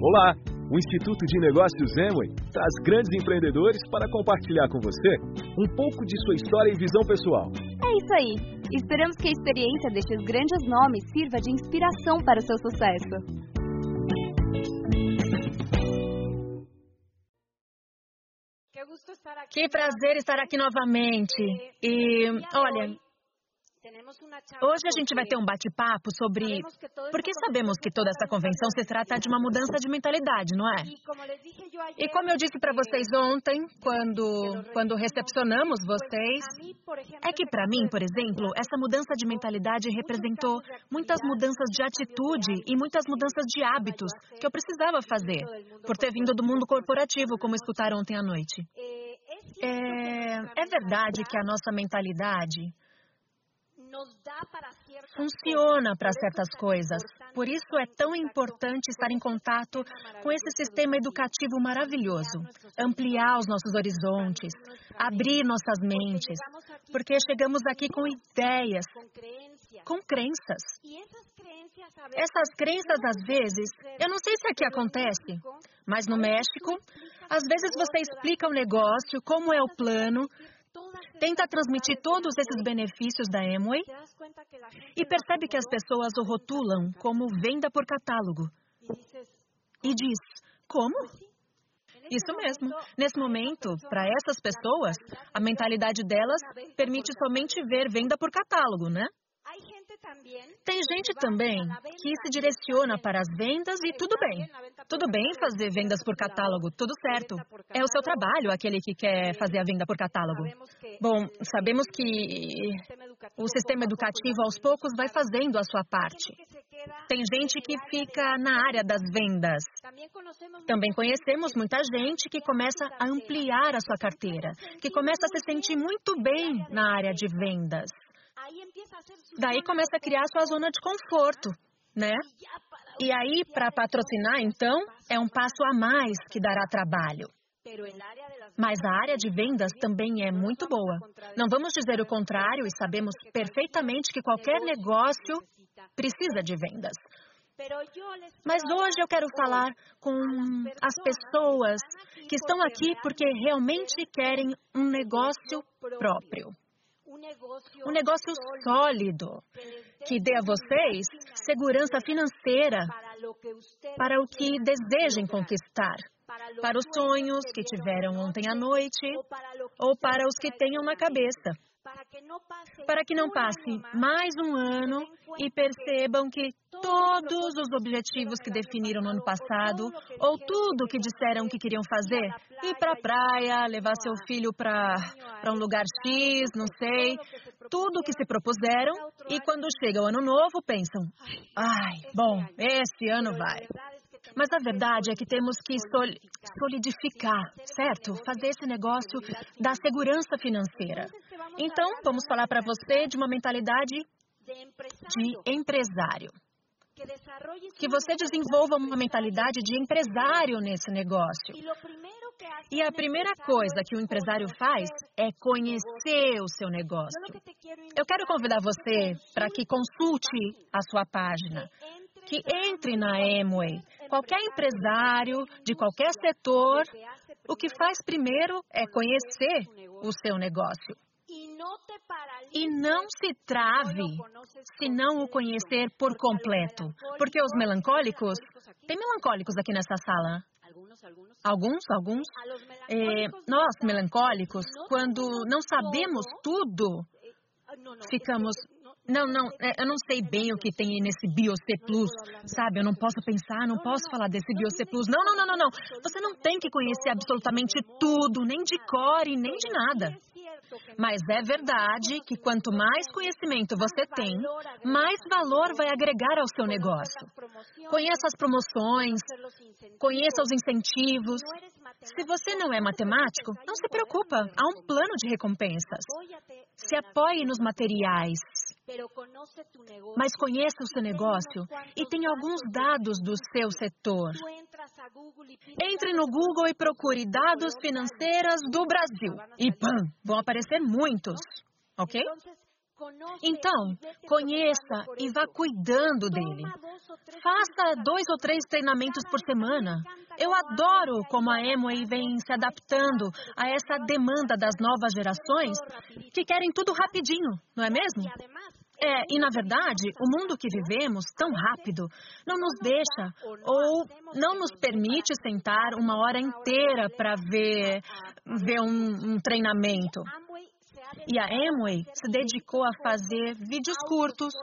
Olá! O Instituto de Negócios Emway traz grandes empreendedores para compartilhar com você um pouco de sua história e visão pessoal. É isso aí! Esperamos que a experiência destes grandes nomes sirva de inspiração para o seu sucesso. Que prazer estar aqui novamente. E, olha, Hoje a gente vai ter um bate-papo sobre. Porque sabemos que toda essa convenção se trata de uma mudança de mentalidade, não é? E como eu disse para vocês ontem, quando, quando recepcionamos vocês, é que para mim, por exemplo, essa mudança de mentalidade representou muitas mudanças de atitude e muitas mudanças de hábitos que eu precisava fazer, por ter vindo do mundo corporativo, como escutaram ontem à noite. É, é verdade que a nossa mentalidade funciona para certas coisas. Por isso é tão importante estar em contato com esse sistema educativo maravilhoso, ampliar os nossos horizontes, abrir nossas mentes, porque chegamos aqui com ideias, com crenças. Essas crenças, às vezes, eu não sei se aqui acontece, mas no México, às vezes você explica o negócio, como é o plano, tenta transmitir todos esses benefícios da Amway e percebe que as pessoas o rotulam como venda por catálogo. E diz: Como? Isso mesmo. Nesse momento, para essas pessoas, a mentalidade delas permite somente ver venda por catálogo, né? Tem gente também que se direciona para as vendas e tudo bem. Tudo bem fazer vendas por catálogo, tudo certo. É o seu trabalho, aquele que quer fazer a venda por catálogo. Bom, sabemos que o sistema educativo aos poucos vai fazendo a sua parte. Tem gente que fica na área das vendas. Também conhecemos muita gente que começa a ampliar a sua carteira, que começa a se sentir muito bem na área de vendas. Daí começa a criar sua zona de conforto, né? E aí, para patrocinar, então, é um passo a mais que dará trabalho. Mas a área de vendas também é muito boa. Não vamos dizer o contrário e sabemos perfeitamente que qualquer negócio precisa de vendas. Mas hoje eu quero falar com as pessoas que estão aqui porque realmente querem um negócio próprio um negócio sólido que dê a vocês segurança financeira para o que desejem conquistar, para os sonhos que tiveram ontem à noite ou para os que tenham na cabeça para que não passe mais um ano e percebam que todos os objetivos que definiram no ano passado, ou tudo que disseram que queriam fazer, ir para a praia, levar seu filho para um lugar X, não sei, tudo que se propuseram, e quando chega o ano novo, pensam: ai, bom, esse ano vai. Mas a verdade é que temos que solidificar, certo? Fazer esse negócio da segurança financeira. Então, vamos falar para você de uma mentalidade de empresário. Que você desenvolva uma mentalidade de empresário nesse negócio. E a primeira coisa que o empresário faz é conhecer o seu negócio. Eu quero convidar você para que consulte a sua página, que entre na Amway. Qualquer empresário de qualquer setor, o que faz primeiro é conhecer o seu negócio. E não se trave se não o conhecer por completo. Porque os melancólicos. Tem melancólicos aqui nessa sala? Alguns, alguns. É, nós, melancólicos, quando não sabemos tudo, ficamos. Não, não, é, eu não sei bem o que tem nesse BioC Plus, sabe? Eu não posso pensar, não posso falar desse BioC Plus. Não, não, não, não, não. Você não tem que conhecer absolutamente tudo, nem de cor e nem de nada. Mas é verdade que quanto mais conhecimento você tem, mais valor vai agregar ao seu negócio. Conheça as promoções, conheça os incentivos. Se você não é matemático, não se preocupa, há um plano de recompensas. Se apoie nos materiais. Mas conheça o seu negócio e tenha alguns dados do seu setor. Entre no Google e procure dados financeiras do Brasil. E pam, vão aparecer muitos, ok? Então, conheça e vá cuidando dele. Faça dois ou três treinamentos por semana. Eu adoro como a Emway vem se adaptando a essa demanda das novas gerações que querem tudo rapidinho, não é mesmo? É, e na verdade, o mundo que vivemos, tão rápido, não nos deixa ou não nos permite sentar uma hora inteira para ver, ver um, um treinamento. E a Amway se dedicou a fazer vídeos curtos,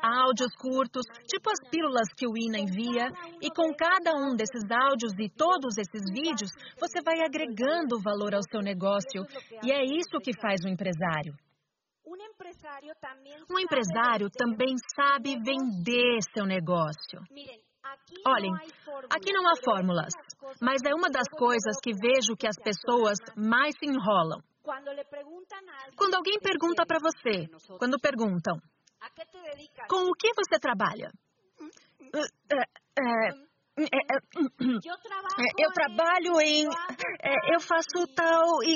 áudios curtos, tipo as pílulas que o Ina envia, e com cada um desses áudios e todos esses vídeos, você vai agregando valor ao seu negócio. E é isso que faz o empresário. Um empresário também sabe vender seu negócio. Olhem, aqui não há fórmulas, mas é uma das coisas que vejo que as pessoas mais se enrolam. Quando alguém pergunta para você, quando perguntam, com o que você trabalha? Eu trabalho em. Eu faço tal. E,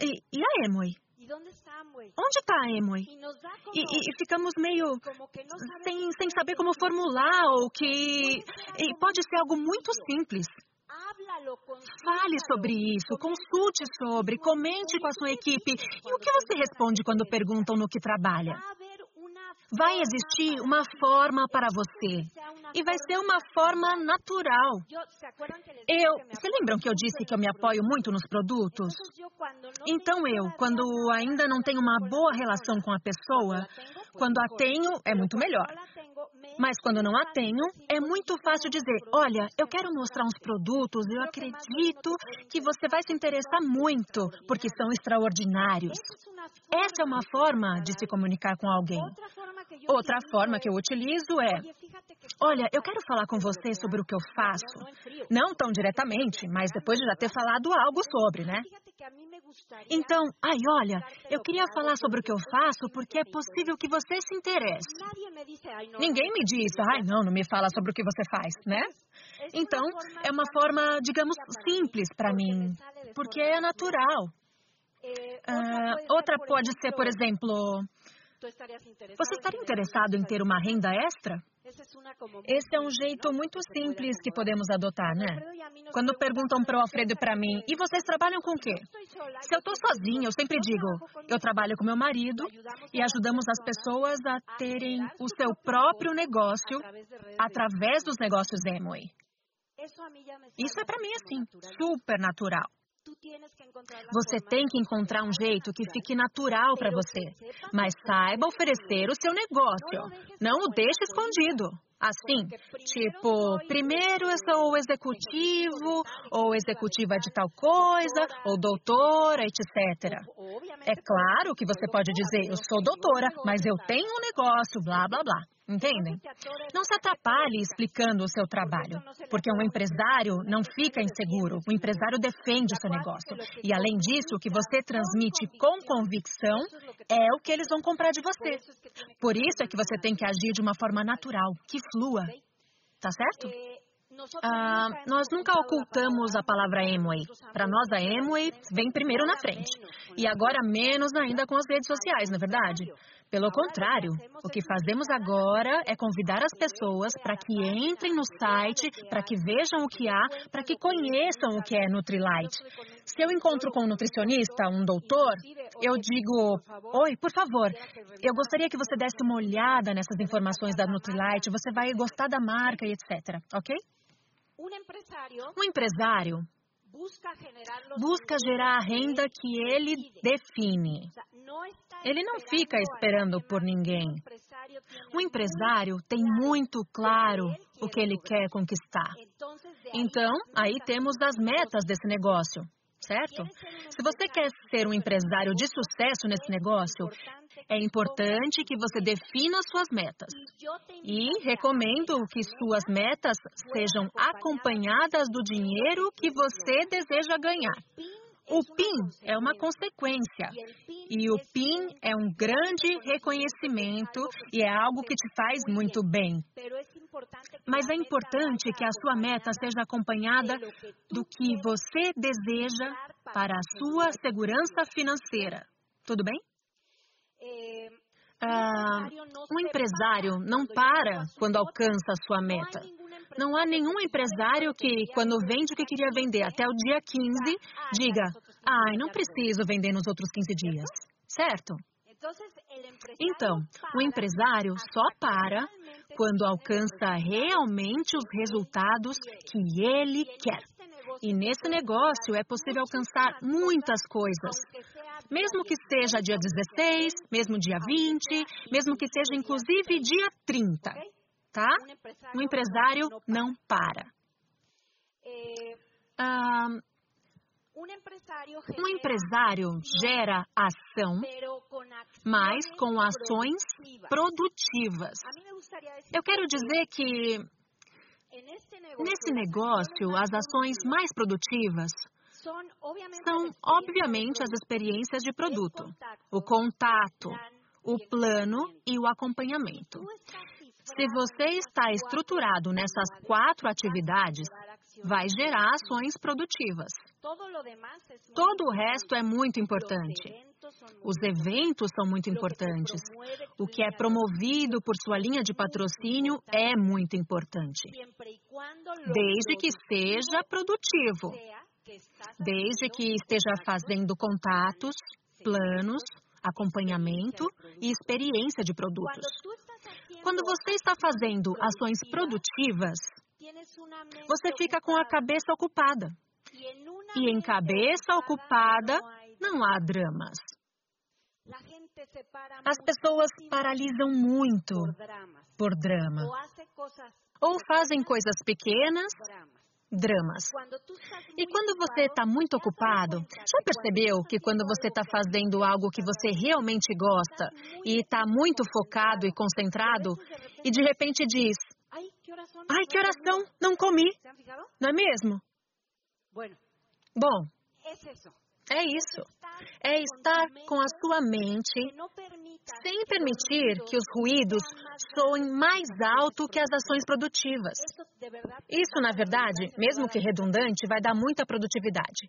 e, e a Emoi? Onde está a Emoi? E, e, ficamos meio sem, sem saber como formular ou que. E pode ser algo muito simples. Fale sobre isso, consulte sobre, comente com a sua equipe. E o que você responde quando perguntam no que trabalha? Vai existir uma forma para você. E vai ser uma forma natural. Eu, se lembram que eu disse que eu me apoio muito nos produtos? Então eu, quando ainda não tenho uma boa relação com a pessoa, quando a tenho, é muito melhor. Mas quando não a tenho, é muito fácil dizer: olha, eu quero mostrar uns produtos, eu acredito que você vai se interessar muito, porque são extraordinários. Essa é uma forma de se comunicar com alguém. Outra forma que eu utilizo é: olha, eu quero falar com você sobre o que eu faço. Não tão diretamente, mas depois de já ter falado algo sobre, né? Então, ai, olha, eu queria falar sobre o que eu faço porque é possível que você se interesse. Ninguém me diz, ai, não, não me fala sobre o que você faz, né? Então, é uma forma, digamos, simples para mim, porque é natural. Uh, outra pode ser, por exemplo, você estaria interessado em ter uma renda extra? Esse é um jeito muito simples que podemos adotar, né? Quando perguntam para o Alfredo e para mim, e vocês trabalham com o quê? Se eu estou sozinha, eu sempre digo, eu trabalho com meu marido e ajudamos as pessoas a terem o seu próprio negócio através dos negócios Emway. Isso é para mim assim, super natural. Você tem que encontrar um jeito que fique natural para você, mas saiba oferecer o seu negócio. Não o deixe escondido. Assim, tipo, primeiro eu sou executivo, ou executiva de tal coisa, ou doutora, etc. É claro que você pode dizer, eu sou doutora, mas eu tenho um negócio, blá, blá, blá. Entendem? Não se atrapalhe explicando o seu trabalho, porque um empresário não fica inseguro, o empresário defende o seu negócio. E além disso, o que você transmite com convicção é o que eles vão comprar de você. Por isso é que você tem que agir de uma forma natural, que flua. Tá certo? Ah, nós nunca ocultamos a palavra Emway. Para nós, a Emway vem primeiro na frente. E agora, menos ainda com as redes sociais, não é verdade? Pelo contrário, o que fazemos agora é convidar as pessoas para que entrem no site, para que vejam o que há, para que conheçam o que é Nutrilite. Se eu encontro com um nutricionista, um doutor, eu digo: Oi, por favor, eu gostaria que você desse uma olhada nessas informações da Nutrilite, você vai gostar da marca e etc. Ok? Um empresário busca gerar a renda que ele define. Ele não fica esperando por ninguém. O empresário tem muito claro o que ele quer conquistar. Então, aí temos as metas desse negócio, certo? Se você quer ser um empresário de sucesso nesse negócio, é importante que você defina suas metas. E recomendo que suas metas sejam acompanhadas do dinheiro que você deseja ganhar. O PIN é uma consequência. E o PIN é um grande reconhecimento e é algo que te faz muito bem. Mas é importante que a sua meta seja acompanhada do que você deseja para a sua segurança financeira. Tudo bem? Ah, um empresário não para quando alcança a sua meta. Não há nenhum empresário que, quando vende o que queria vender até o dia 15, diga: ai, não preciso vender nos outros 15 dias. Certo? Então, o empresário só para quando alcança realmente os resultados que ele quer. E nesse negócio é possível alcançar muitas coisas. Mesmo que seja dia 16, mesmo dia 20, mesmo que seja inclusive dia 30. Tá? Um empresário não para. Ah, um empresário gera ação, mas com ações produtivas. Eu quero dizer que nesse negócio, as ações mais produtivas são, obviamente, as experiências de produto, o contato, o plano e o acompanhamento. Se você está estruturado nessas quatro atividades, vai gerar ações produtivas. Todo o resto é muito importante. Os eventos são muito importantes. O que é promovido por sua linha de patrocínio é muito importante. Desde que seja produtivo. Desde que esteja fazendo contatos, planos, acompanhamento e experiência de produtos. Quando você está fazendo ações produtivas, você fica com a cabeça ocupada. E em cabeça ocupada não há dramas. As pessoas paralisam muito por drama. Ou fazem coisas pequenas, dramas. E quando você está muito ocupado, já percebeu que quando você está fazendo algo que você realmente gosta e está muito focado e concentrado, e de repente diz: Ai, que oração, não comi. Não é mesmo? Bom, é isso. É estar com a sua mente sem permitir que os ruídos soem mais alto que as ações produtivas. Isso, na verdade, mesmo que redundante, vai dar muita produtividade.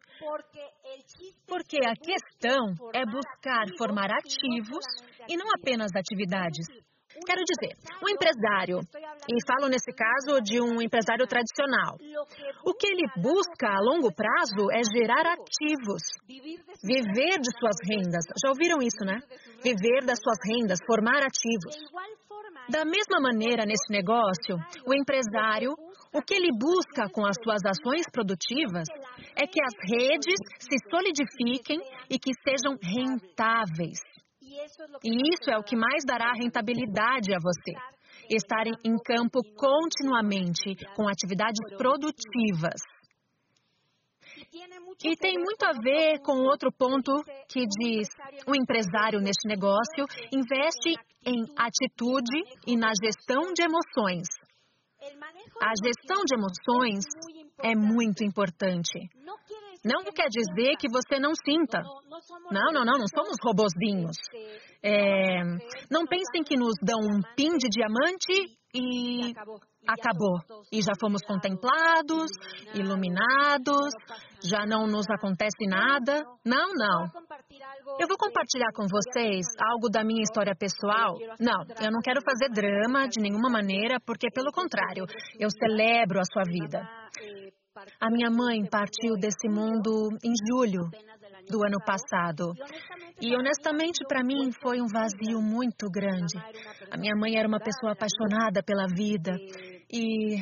Porque a questão é buscar formar ativos e não apenas atividades. Quero dizer, um empresário, e falo nesse caso de um empresário tradicional, o que ele busca a longo prazo é gerar ativos, viver de suas rendas. Já ouviram isso, né? Viver das suas rendas, formar ativos. Da mesma maneira, nesse negócio, o empresário, o que ele busca com as suas ações produtivas é que as redes se solidifiquem e que sejam rentáveis. E isso é o que mais dará rentabilidade a você. Estar em campo continuamente com atividades produtivas. E tem muito a ver com outro ponto que diz: o empresário neste negócio investe em atitude e na gestão de emoções. A gestão de emoções é muito importante. Não quer dizer que você não sinta. Não, não, não, não somos robozinhos. É, não pensem que nos dão um pin de diamante e acabou. E já fomos contemplados, iluminados, já não nos acontece nada. Não, não. Eu vou compartilhar com vocês algo da minha história pessoal. Não, eu não quero fazer drama de nenhuma maneira, porque, pelo contrário, eu celebro a sua vida. A minha mãe partiu desse mundo em julho do ano passado. E honestamente, para mim, foi um vazio muito grande. A minha mãe era uma pessoa apaixonada pela vida e,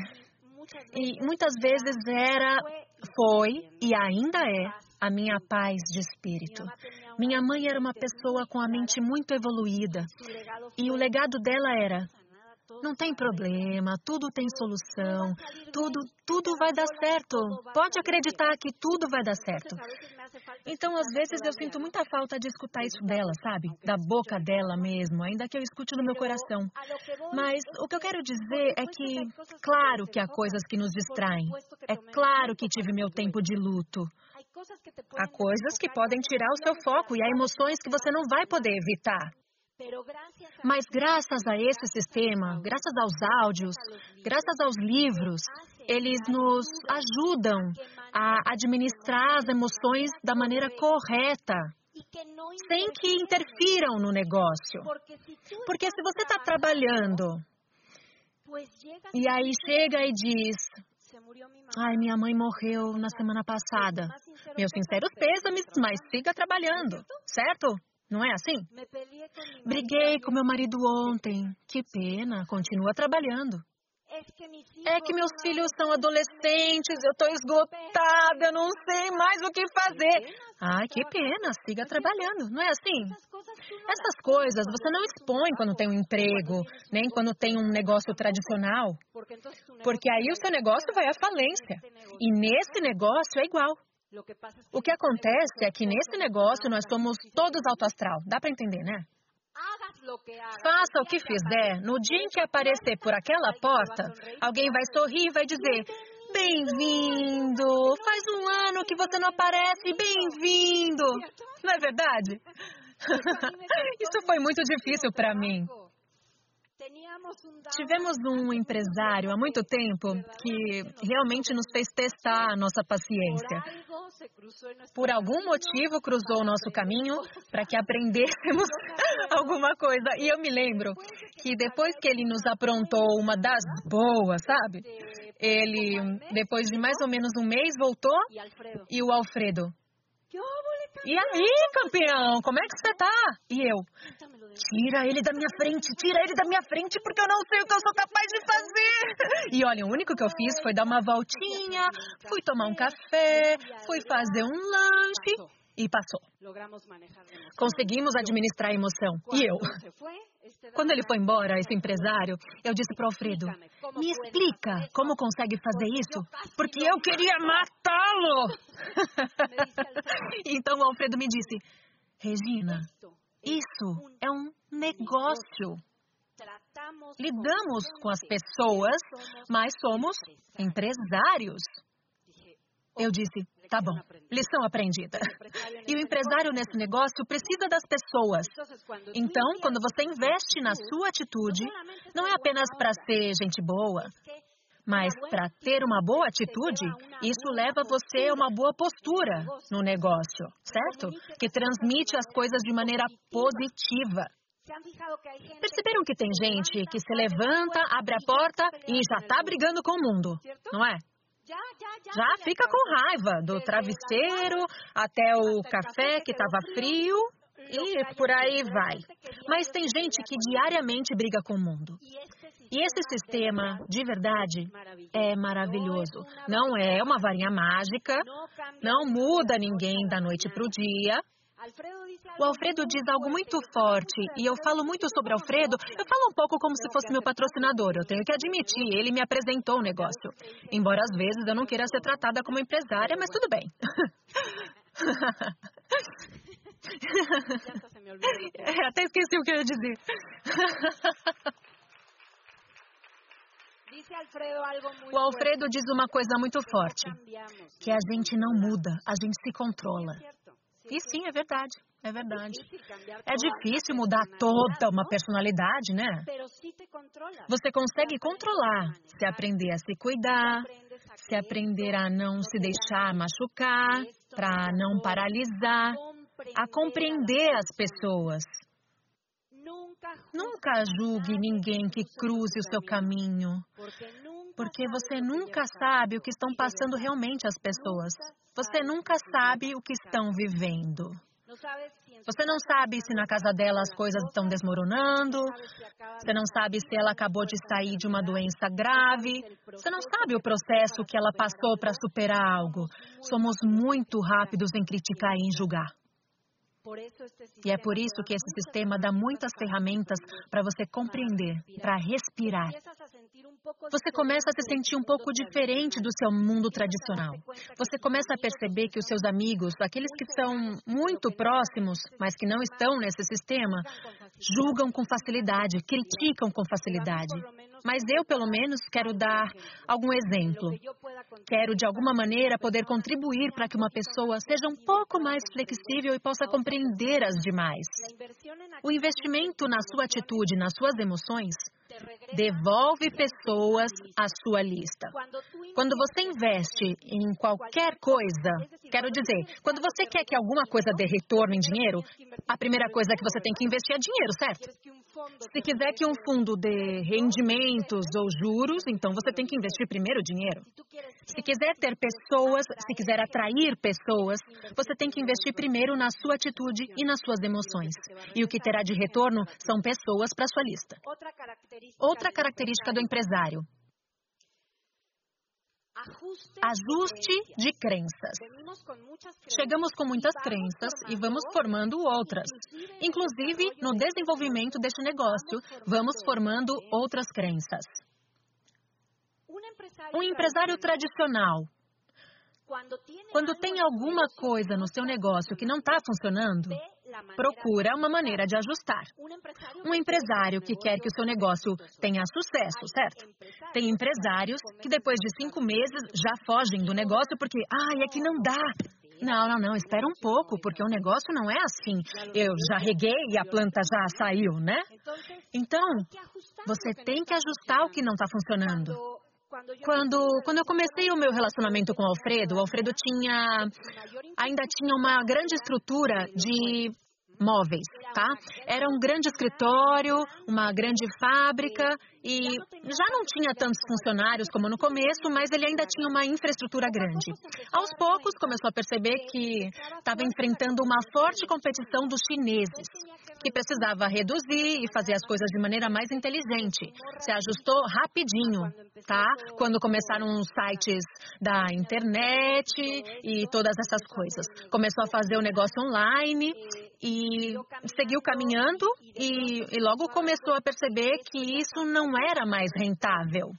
e muitas vezes era, foi e ainda é a minha paz de espírito. Minha mãe era uma pessoa com a mente muito evoluída e o legado dela era não tem problema, tudo tem solução, tudo, tudo vai dar certo. Pode acreditar que tudo vai dar certo. Então, às vezes, eu sinto muita falta de escutar isso dela, sabe? Da boca dela mesmo, ainda que eu escute no meu coração. Mas o que eu quero dizer é que, claro que há coisas que nos distraem. É claro que tive meu tempo de luto. Há coisas que podem tirar o seu foco e há emoções que você não vai poder evitar. Mas graças a esse sistema, graças aos áudios, graças aos livros, eles nos ajudam a administrar as emoções da maneira correta sem que interfiram no negócio. Porque se você está trabalhando e aí chega e diz: Ai, minha mãe morreu na semana passada. Meus sinceros pêsames, mas siga trabalhando, certo? Não é assim? Briguei com meu marido ontem. Que pena, continua trabalhando. É que meus filhos são adolescentes, eu estou esgotada, não sei mais o que fazer. Ai, que pena, siga trabalhando, não é assim? Essas coisas você não expõe quando tem um emprego, nem quando tem um negócio tradicional. Porque aí o seu negócio vai à falência. E nesse negócio é igual. O que acontece é que nesse negócio nós somos todos alto astral. Dá para entender, né? Faça o que fizer, no dia em que aparecer por aquela porta, alguém vai sorrir e vai dizer: Bem-vindo! Faz um ano que você não aparece, bem-vindo! Não é verdade? Isso foi muito difícil para mim. Tivemos um empresário há muito tempo que realmente nos fez testar a nossa paciência. Por algum motivo cruzou o nosso caminho para que aprendêssemos alguma coisa. E eu me lembro que depois que ele nos aprontou uma das boas, sabe? Ele, depois de mais ou menos um mês, voltou e o Alfredo. E aí, campeão, como é que você tá? E eu, tira ele da minha frente, tira ele da minha frente, porque eu não sei o que eu sou capaz de fazer. E olha, o único que eu fiz foi dar uma voltinha, fui tomar um café, fui fazer um lanche e passou. Conseguimos administrar a emoção. E eu? Quando ele foi embora, esse empresário, eu disse para o Alfredo: Me explica como consegue fazer isso? Porque eu queria matá-lo! então o Alfredo me disse: Regina, isso é um negócio. Lidamos com as pessoas, mas somos empresários. Eu disse: Tá bom, lição aprendida. E o empresário nesse negócio precisa das pessoas. Então, quando você investe na sua atitude, não é apenas para ser gente boa, mas para ter uma boa atitude, isso leva você a uma boa postura no negócio, certo? Que transmite as coisas de maneira positiva. Perceberam que tem gente que se levanta, abre a porta e já está brigando com o mundo, não é? Já fica com raiva do travesseiro até o café que estava frio e por aí vai. Mas tem gente que diariamente briga com o mundo. E esse sistema, de verdade, é maravilhoso. Não é uma varinha mágica, não muda ninguém da noite para o dia, o Alfredo diz algo muito forte e eu falo muito sobre Alfredo. Eu falo um pouco como se fosse meu patrocinador. Eu tenho que admitir, ele me apresentou o negócio. Embora às vezes eu não queira ser tratada como empresária, mas tudo bem. é, até esqueci o que eu ia dizer. O Alfredo diz uma coisa muito forte: que a gente não muda, a gente se controla. E sim, é verdade. É verdade. É difícil mudar toda uma personalidade, né? Você consegue controlar se aprender a se cuidar, se aprender a não se deixar machucar, para não paralisar, a compreender as pessoas. Nunca julgue ninguém que cruze o seu caminho, porque você nunca sabe o que estão passando realmente as pessoas. Você nunca sabe o que estão vivendo. Você não sabe se na casa dela as coisas estão desmoronando. Você não sabe se ela acabou de sair de uma doença grave. Você não sabe o processo que ela passou para superar algo. Somos muito rápidos em criticar e em julgar. E é por isso que esse sistema dá muitas ferramentas para você compreender, para respirar. Você começa a se sentir um pouco diferente do seu mundo tradicional. Você começa a perceber que os seus amigos, aqueles que são muito próximos, mas que não estão nesse sistema, julgam com facilidade, criticam com facilidade. Mas eu, pelo menos, quero dar algum exemplo. Quero, de alguma maneira, poder contribuir para que uma pessoa seja um pouco mais flexível e possa compreender as demais. O investimento na sua atitude, nas suas emoções, devolve pessoas à sua lista. Quando você investe em qualquer coisa, quero dizer, quando você quer que alguma coisa dê retorno em dinheiro, a primeira coisa que você tem que investir é dinheiro, certo? Se quiser que um fundo dê rendimentos ou juros, então você tem que investir primeiro dinheiro. Se quiser ter pessoas, se quiser atrair pessoas, você tem que investir primeiro na sua atitude e nas suas emoções. E o que terá de retorno são pessoas para sua lista. Outra característica do empresário. Ajuste de crenças. Chegamos com muitas crenças e vamos formando outras. Inclusive, no desenvolvimento deste negócio, vamos formando outras crenças. Um empresário tradicional, quando tem alguma coisa no seu negócio que não está funcionando, procura uma maneira de ajustar. Um empresário que quer que o seu negócio tenha sucesso, certo? Tem empresários que depois de cinco meses já fogem do negócio porque, ai, ah, é que não dá. Não, não, não, espera um pouco, porque o negócio não é assim. Eu já reguei e a planta já saiu, né? Então, você tem que ajustar o que não está funcionando. Quando, quando eu comecei o meu relacionamento com o Alfredo, o Alfredo tinha ainda tinha uma grande estrutura de móveis, tá? Era um grande escritório, uma grande fábrica e já não tinha tantos funcionários como no começo, mas ele ainda tinha uma infraestrutura grande. Aos poucos começou a perceber que estava enfrentando uma forte competição dos chineses, que precisava reduzir e fazer as coisas de maneira mais inteligente. Se ajustou rapidinho, tá? Quando começaram os sites da internet e todas essas coisas. Começou a fazer o negócio online e seguiu caminhando e, e logo começou a perceber que isso não era mais rentável.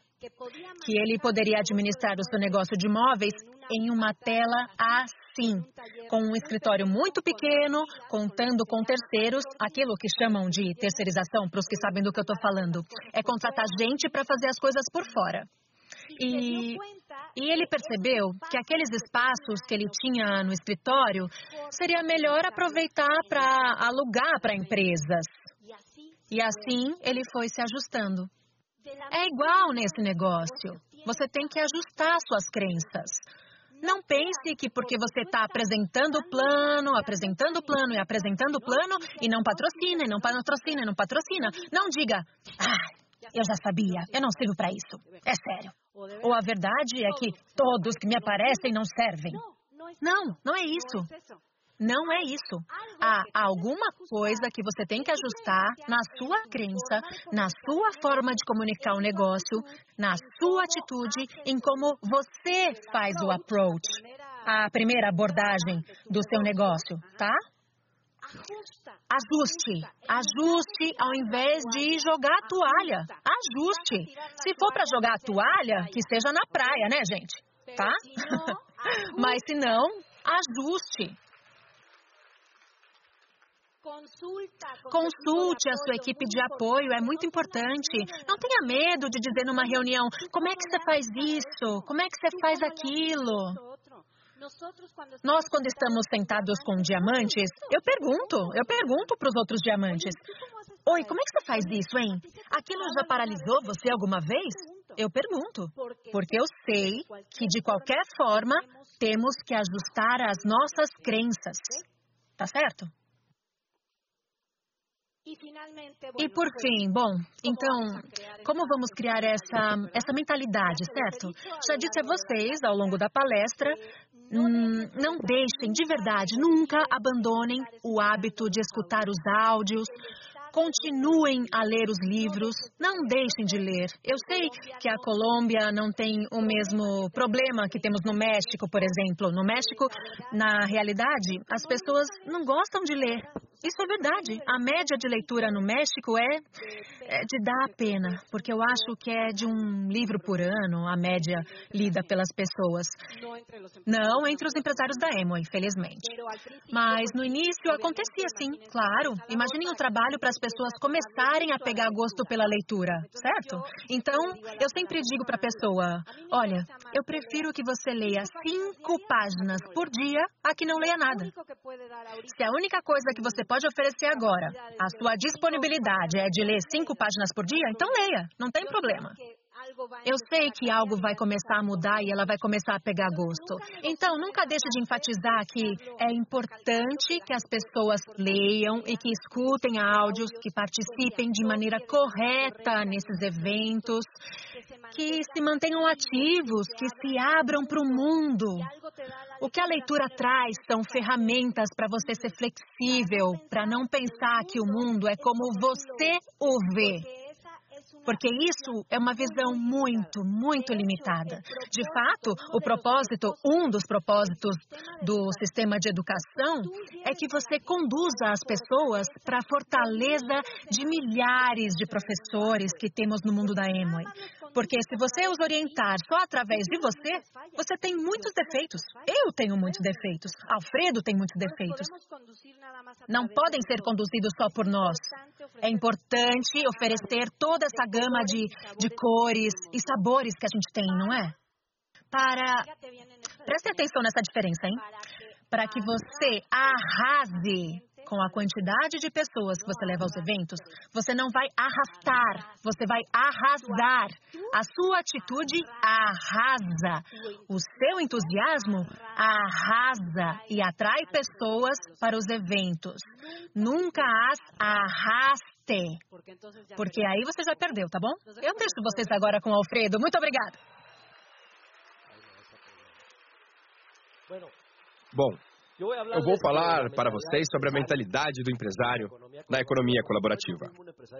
Que ele poderia administrar o seu negócio de imóveis em uma tela assim, com um escritório muito pequeno, contando com terceiros, aquilo que chamam de terceirização, para os que sabem do que eu estou falando. É contratar gente para fazer as coisas por fora. E, e ele percebeu que aqueles espaços que ele tinha no escritório seria melhor aproveitar para alugar para empresas. E assim ele foi se ajustando. É igual nesse negócio. Você tem que ajustar suas crenças. Não pense que porque você está apresentando o plano, apresentando o plano e apresentando o plano e não patrocina, e não patrocina, e não patrocina. Não diga, ah, eu já sabia, eu não sirvo para isso. É sério. Ou a verdade é que todos que me aparecem não servem. Não, não é isso. Não é isso. Há alguma coisa que você tem que ajustar na sua crença, na sua forma de comunicar o negócio, na sua atitude, em como você faz o approach, a primeira abordagem do seu negócio, tá? Ajuste. Ajuste ao invés de jogar a toalha. Ajuste. Se for para jogar a toalha, que seja na praia, né, gente? Tá? Mas se não, ajuste. Consulte a sua equipe de apoio, é muito importante. Não tenha medo de dizer numa reunião: como é que você faz isso? Como é que você faz aquilo? Nós, quando estamos sentados com diamantes, eu pergunto, eu pergunto para os outros diamantes: Oi, como é que você faz isso, hein? Aquilo já paralisou você alguma vez? Eu pergunto, porque eu sei que, de qualquer forma, temos que ajustar as nossas crenças. Tá certo? E por fim, bom, então, como vamos criar essa, essa mentalidade, certo? Já disse a vocês ao longo da palestra Hum, não deixem, de verdade, nunca abandonem o hábito de escutar os áudios. Continuem a ler os livros, não deixem de ler. Eu sei que a Colômbia não tem o mesmo problema que temos no México, por exemplo. No México, na realidade, as pessoas não gostam de ler. Isso é verdade. A média de leitura no México é, é, de dar pena, porque eu acho que é de um livro por ano, a média lida pelas pessoas. Não entre os empresários da Emo, infelizmente. Mas no início acontecia assim, claro. Imaginem um trabalho para as pessoas começarem a pegar gosto pela leitura, certo? Então, eu sempre digo para a pessoa: olha, eu prefiro que você leia cinco páginas por dia a que não leia nada. Se a única coisa que você pode pode oferecer agora. A sua disponibilidade é de ler cinco páginas por dia? Então leia, não tem problema. Eu sei que algo vai começar a mudar e ela vai começar a pegar gosto. Então, nunca deixe de enfatizar que é importante que as pessoas leiam e que escutem áudios, que participem de maneira correta nesses eventos, que se mantenham ativos, que se abram para o mundo. O que a leitura traz são ferramentas para você ser flexível, para não pensar que o mundo é como você o vê porque isso é uma visão muito, muito limitada. De fato, o propósito, um dos propósitos do sistema de educação é que você conduza as pessoas para a fortaleza de milhares de professores que temos no mundo da Emoi. Porque se você os orientar só através de você, você tem muitos defeitos. Eu tenho muitos defeitos. Alfredo tem muitos defeitos. Não podem ser conduzidos só por nós. É importante oferecer toda essa gama de, de cores e sabores que a gente tem, não é? Para. Preste atenção nessa diferença, hein? Para que você arrase com a quantidade de pessoas que você leva aos eventos, você não vai arrastar, você vai arrasar. A sua atitude arrasa. O seu entusiasmo arrasa e atrai pessoas para os eventos. Nunca as Porque aí você já perdeu, tá bom? Eu deixo vocês agora com o Alfredo. Muito obrigada. Bom, eu vou falar para vocês sobre a mentalidade do empresário na economia colaborativa.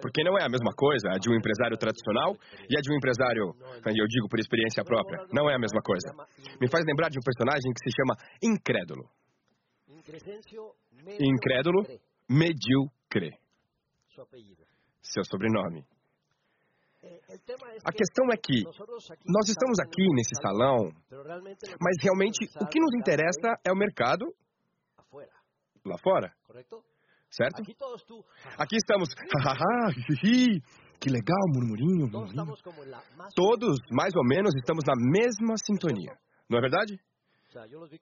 Porque não é a mesma coisa a de um empresário tradicional e a de um empresário, e eu digo por experiência própria, não é a mesma coisa. Me faz lembrar de um personagem que se chama Incrédulo. Incrédulo, medíocre. Seu sobrenome. A questão é que nós estamos aqui nesse salão, mas realmente o que nos interessa é o mercado lá fora. Certo? Aqui estamos. que legal, murmurinho, murmurinho. Todos, mais ou menos, estamos na mesma sintonia. Não é verdade?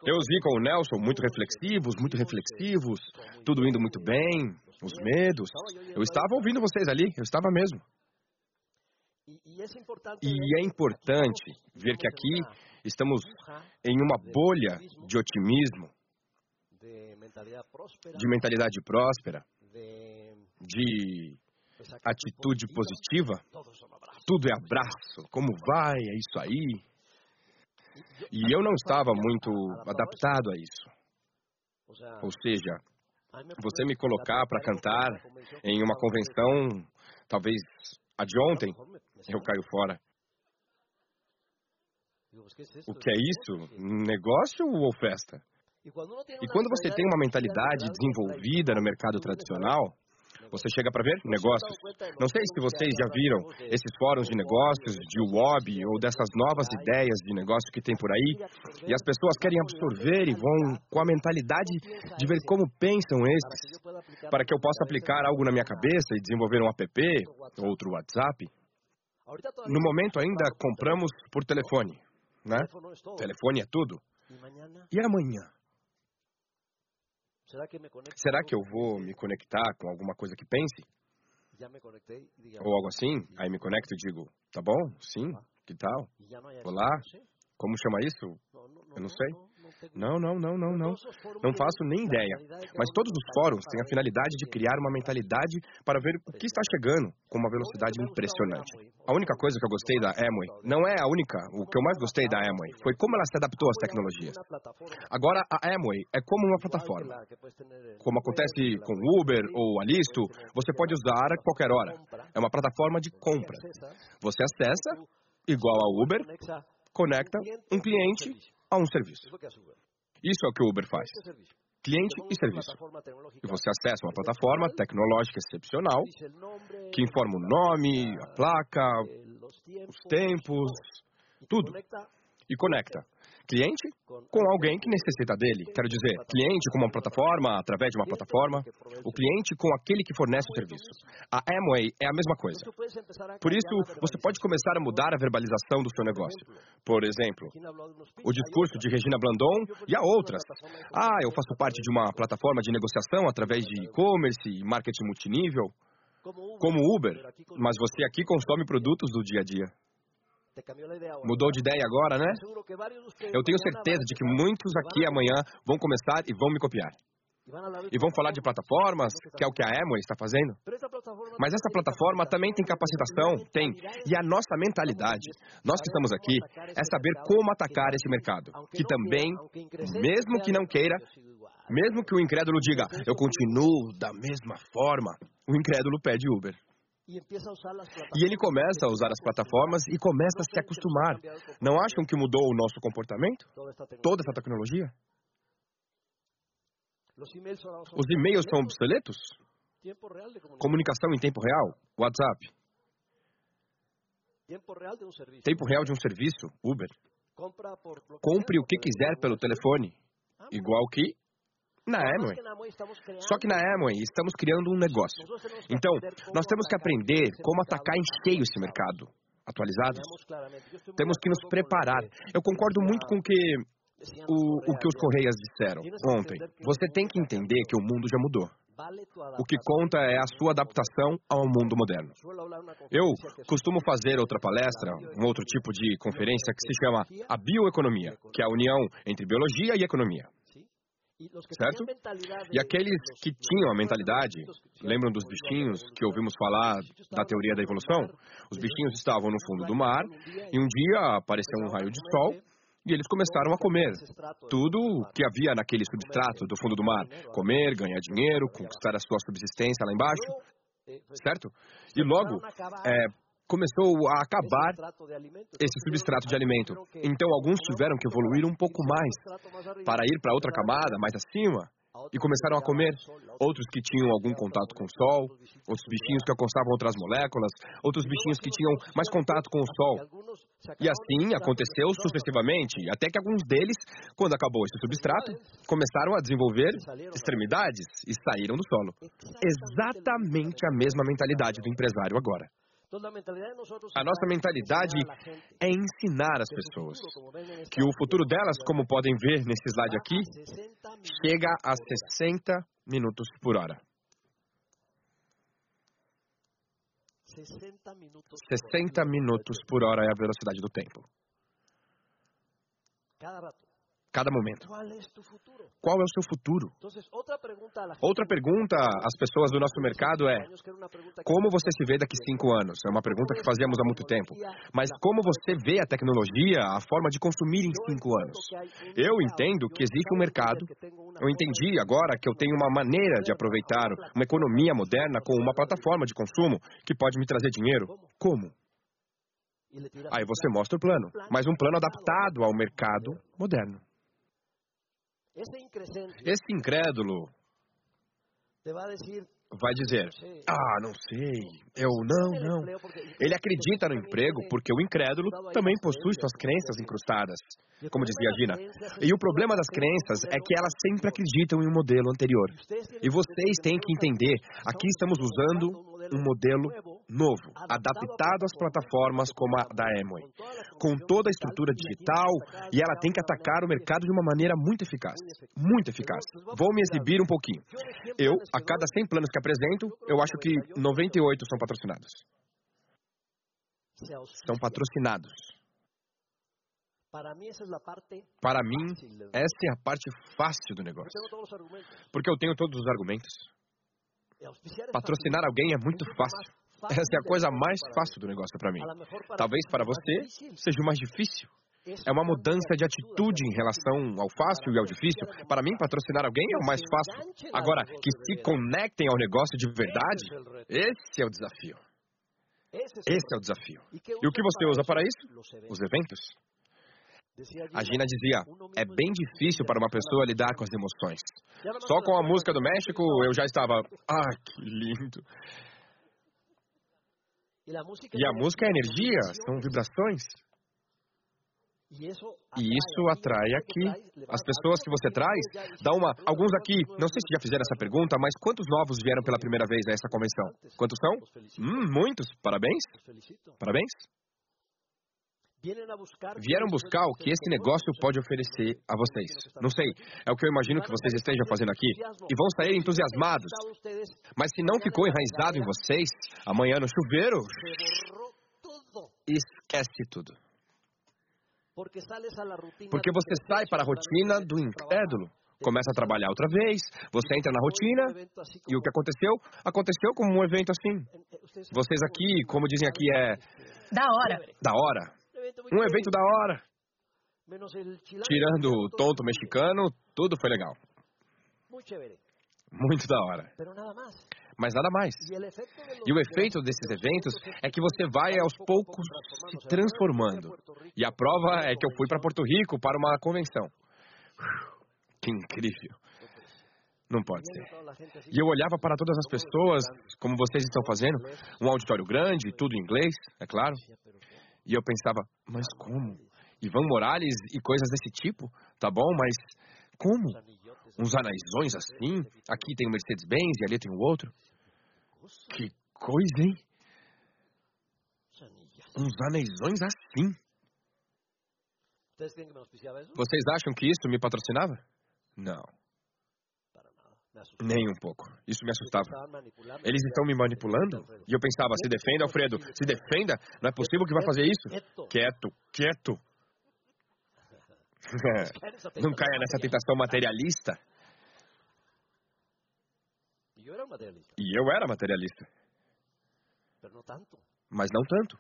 Eu os vi com o Nelson muito reflexivos, muito reflexivos, tudo indo muito bem, os medos. Eu estava ouvindo vocês ali, eu estava mesmo. E é importante ver que aqui estamos em uma bolha de otimismo, de mentalidade próspera, de atitude positiva, tudo é abraço, como vai, é isso aí. E eu não estava muito adaptado a isso. Ou seja, você me colocar para cantar em uma convenção, talvez a de ontem, eu caio fora. O que é isso? Negócio ou festa? E quando você tem uma mentalidade desenvolvida no mercado tradicional, você chega para ver negócios. Não sei se vocês já viram esses fóruns de negócios, de WOB ou dessas novas ideias de negócio que tem por aí, e as pessoas querem absorver e vão com a mentalidade de ver como pensam esses, para que eu possa aplicar algo na minha cabeça e desenvolver um app, outro WhatsApp. No momento ainda compramos por telefone, né? Telefone é tudo. E amanhã? Será que eu vou me conectar com alguma coisa que pense? Ou algo assim? Aí me conecto e digo, tá bom? Sim, que tal? Olá? Como chama isso? Eu não sei. Não, não, não, não, não. Não faço nem ideia. Mas todos os fóruns têm a finalidade de criar uma mentalidade para ver o que está chegando com uma velocidade impressionante. A única coisa que eu gostei da Amway, não é a única, o que eu mais gostei da Amway, foi como ela se adaptou às tecnologias. Agora, a Amway é como uma plataforma. Como acontece com Uber ou Alisto, você pode usar a qualquer hora. É uma plataforma de compra. Você acessa, igual a Uber, conecta um cliente a um serviço. Isso é o que o Uber faz. Cliente e serviço. E você acessa uma plataforma tecnológica excepcional que informa o nome, a placa, os tempos, tudo. E conecta. Cliente com alguém que necessita dele. Quero dizer, cliente com uma plataforma, através de uma plataforma. O cliente com aquele que fornece o serviço. A Amway é a mesma coisa. Por isso, você pode começar a mudar a verbalização do seu negócio. Por exemplo, o discurso de Regina Blandon e a outras. Ah, eu faço parte de uma plataforma de negociação através de e-commerce e marketing multinível. Como Uber, mas você aqui consome produtos do dia a dia. Mudou de ideia agora, né? Eu tenho certeza de que muitos aqui amanhã vão começar e vão me copiar. E vão falar de plataformas, que é o que a Amway está fazendo. Mas essa plataforma também tem capacitação, tem. E a nossa mentalidade, nós que estamos aqui, é saber como atacar esse mercado. Que também, mesmo que não queira, mesmo que o incrédulo diga, eu continuo da mesma forma, o incrédulo pede Uber. E ele começa a usar as plataformas e começa a se acostumar. Não acham que mudou o nosso comportamento? Toda essa tecnologia? Os e-mails são obsoletos? Comunicação em tempo real? WhatsApp? Tempo real de um serviço? Uber? Compre o que quiser pelo telefone. Igual que na Amway. Só que na Amway estamos criando um negócio. Então, nós temos que aprender como atacar em cheio esse mercado. Atualizados? Temos que nos preparar. Eu concordo muito com que o, o que os Correias disseram ontem. Você tem que entender que o mundo já mudou. O que conta é a sua adaptação ao mundo moderno. Eu costumo fazer outra palestra, um outro tipo de conferência que se chama a bioeconomia, que é a união entre biologia e economia. Certo? E aqueles que tinham a mentalidade, lembram dos bichinhos que ouvimos falar da teoria da evolução? Os bichinhos estavam no fundo do mar e um dia apareceu um raio de sol e eles começaram a comer tudo o que havia naquele substrato do fundo do mar. Comer, ganhar dinheiro, conquistar a sua subsistência lá embaixo. Certo? E logo, é, começou a acabar esse substrato de alimento. Então, alguns tiveram que evoluir um pouco mais para ir para outra camada, mais acima, e começaram a comer. Outros que tinham algum contato com o sol, outros bichinhos que alcançavam outras moléculas, outros bichinhos que tinham mais contato com o sol. E assim aconteceu sucessivamente, até que alguns deles, quando acabou esse substrato, começaram a desenvolver extremidades e saíram do solo. Exatamente a mesma mentalidade do empresário agora. A nossa mentalidade é ensinar as pessoas. que o futuro delas, como podem ver nesse slide aqui, chega a 60 minutos por hora. 60 minutos por hora. É a velocidade do tempo cada momento. Qual é o seu futuro? Outra pergunta às pessoas do nosso mercado é: como você se vê daqui cinco anos? É uma pergunta que fazíamos há muito tempo. Mas como você vê a tecnologia, a forma de consumir em cinco anos? Eu entendo que existe um mercado. Eu entendi agora que eu tenho uma maneira de aproveitar uma economia moderna com uma plataforma de consumo que pode me trazer dinheiro. Como? Aí você mostra o plano, mas um plano adaptado ao mercado moderno. Esse incrédulo vai dizer: Ah, não sei, eu não, não. Ele acredita no emprego porque o incrédulo também possui suas crenças incrustadas, como dizia Gina. E o problema das crenças é que elas sempre acreditam em um modelo anterior. E vocês têm que entender: aqui estamos usando um modelo novo, adaptado às plataformas como a da Amway, com toda a estrutura digital, e ela tem que atacar o mercado de uma maneira muito eficaz. Muito eficaz. Vou me exibir um pouquinho. Eu, a cada 100 planos que apresento, eu acho que 98 são patrocinados. São patrocinados. Para mim, essa é a parte fácil do negócio. Porque eu tenho todos os argumentos. Patrocinar alguém é muito fácil. Essa é a coisa mais fácil do negócio para mim. Talvez para você seja o mais difícil. É uma mudança de atitude em relação ao fácil e ao difícil. Para mim, patrocinar alguém é o mais fácil. Agora, que se conectem ao negócio de verdade, esse é o desafio. Esse é o desafio. E o que você usa para isso? Os eventos. A Gina dizia: é bem difícil para uma pessoa lidar com as emoções. Só com a música do México eu já estava. Ah, que lindo! E a música é energia, são vibrações. E isso atrai aqui as pessoas que você traz. Dá uma. Alguns aqui, não sei se já fizeram essa pergunta, mas quantos novos vieram pela primeira vez a essa convenção? Quantos são? Hum, muitos. Parabéns. Parabéns. Vieram buscar o que esse negócio pode oferecer a vocês. Não sei, é o que eu imagino que vocês estejam fazendo aqui. E vão sair entusiasmados. Mas se não ficou enraizado em vocês, amanhã no chuveiro, esquece tudo. Porque você sai para a rotina do incrédulo. Começa a trabalhar outra vez, você entra na rotina, e o que aconteceu? Aconteceu como um evento assim. Vocês aqui, como dizem aqui, é. Da hora. Da hora. Um evento da hora. Tirando o tonto mexicano, tudo foi legal. Muito da hora. Mas nada mais. E o efeito desses eventos é que você vai aos poucos se transformando. E a prova é que eu fui para Porto Rico para uma convenção. Que incrível. Não pode ser. E eu olhava para todas as pessoas, como vocês estão fazendo, um auditório grande, tudo em inglês, é claro. E eu pensava, mas como? Ivan Morales e coisas desse tipo? Tá bom, mas como? Uns anaisões assim? Aqui tem o Mercedes-Benz e ali tem o outro? Que coisa, hein? Uns aneisões assim. Vocês acham que isso me patrocinava? Não. Nem um pouco. Isso me assustava. Eles estão me manipulando? E eu pensava, se defenda, Alfredo, se defenda. Não é possível que vai fazer isso. Quieto, quieto. Não caia nessa tentação materialista. E eu era materialista. Mas não tanto.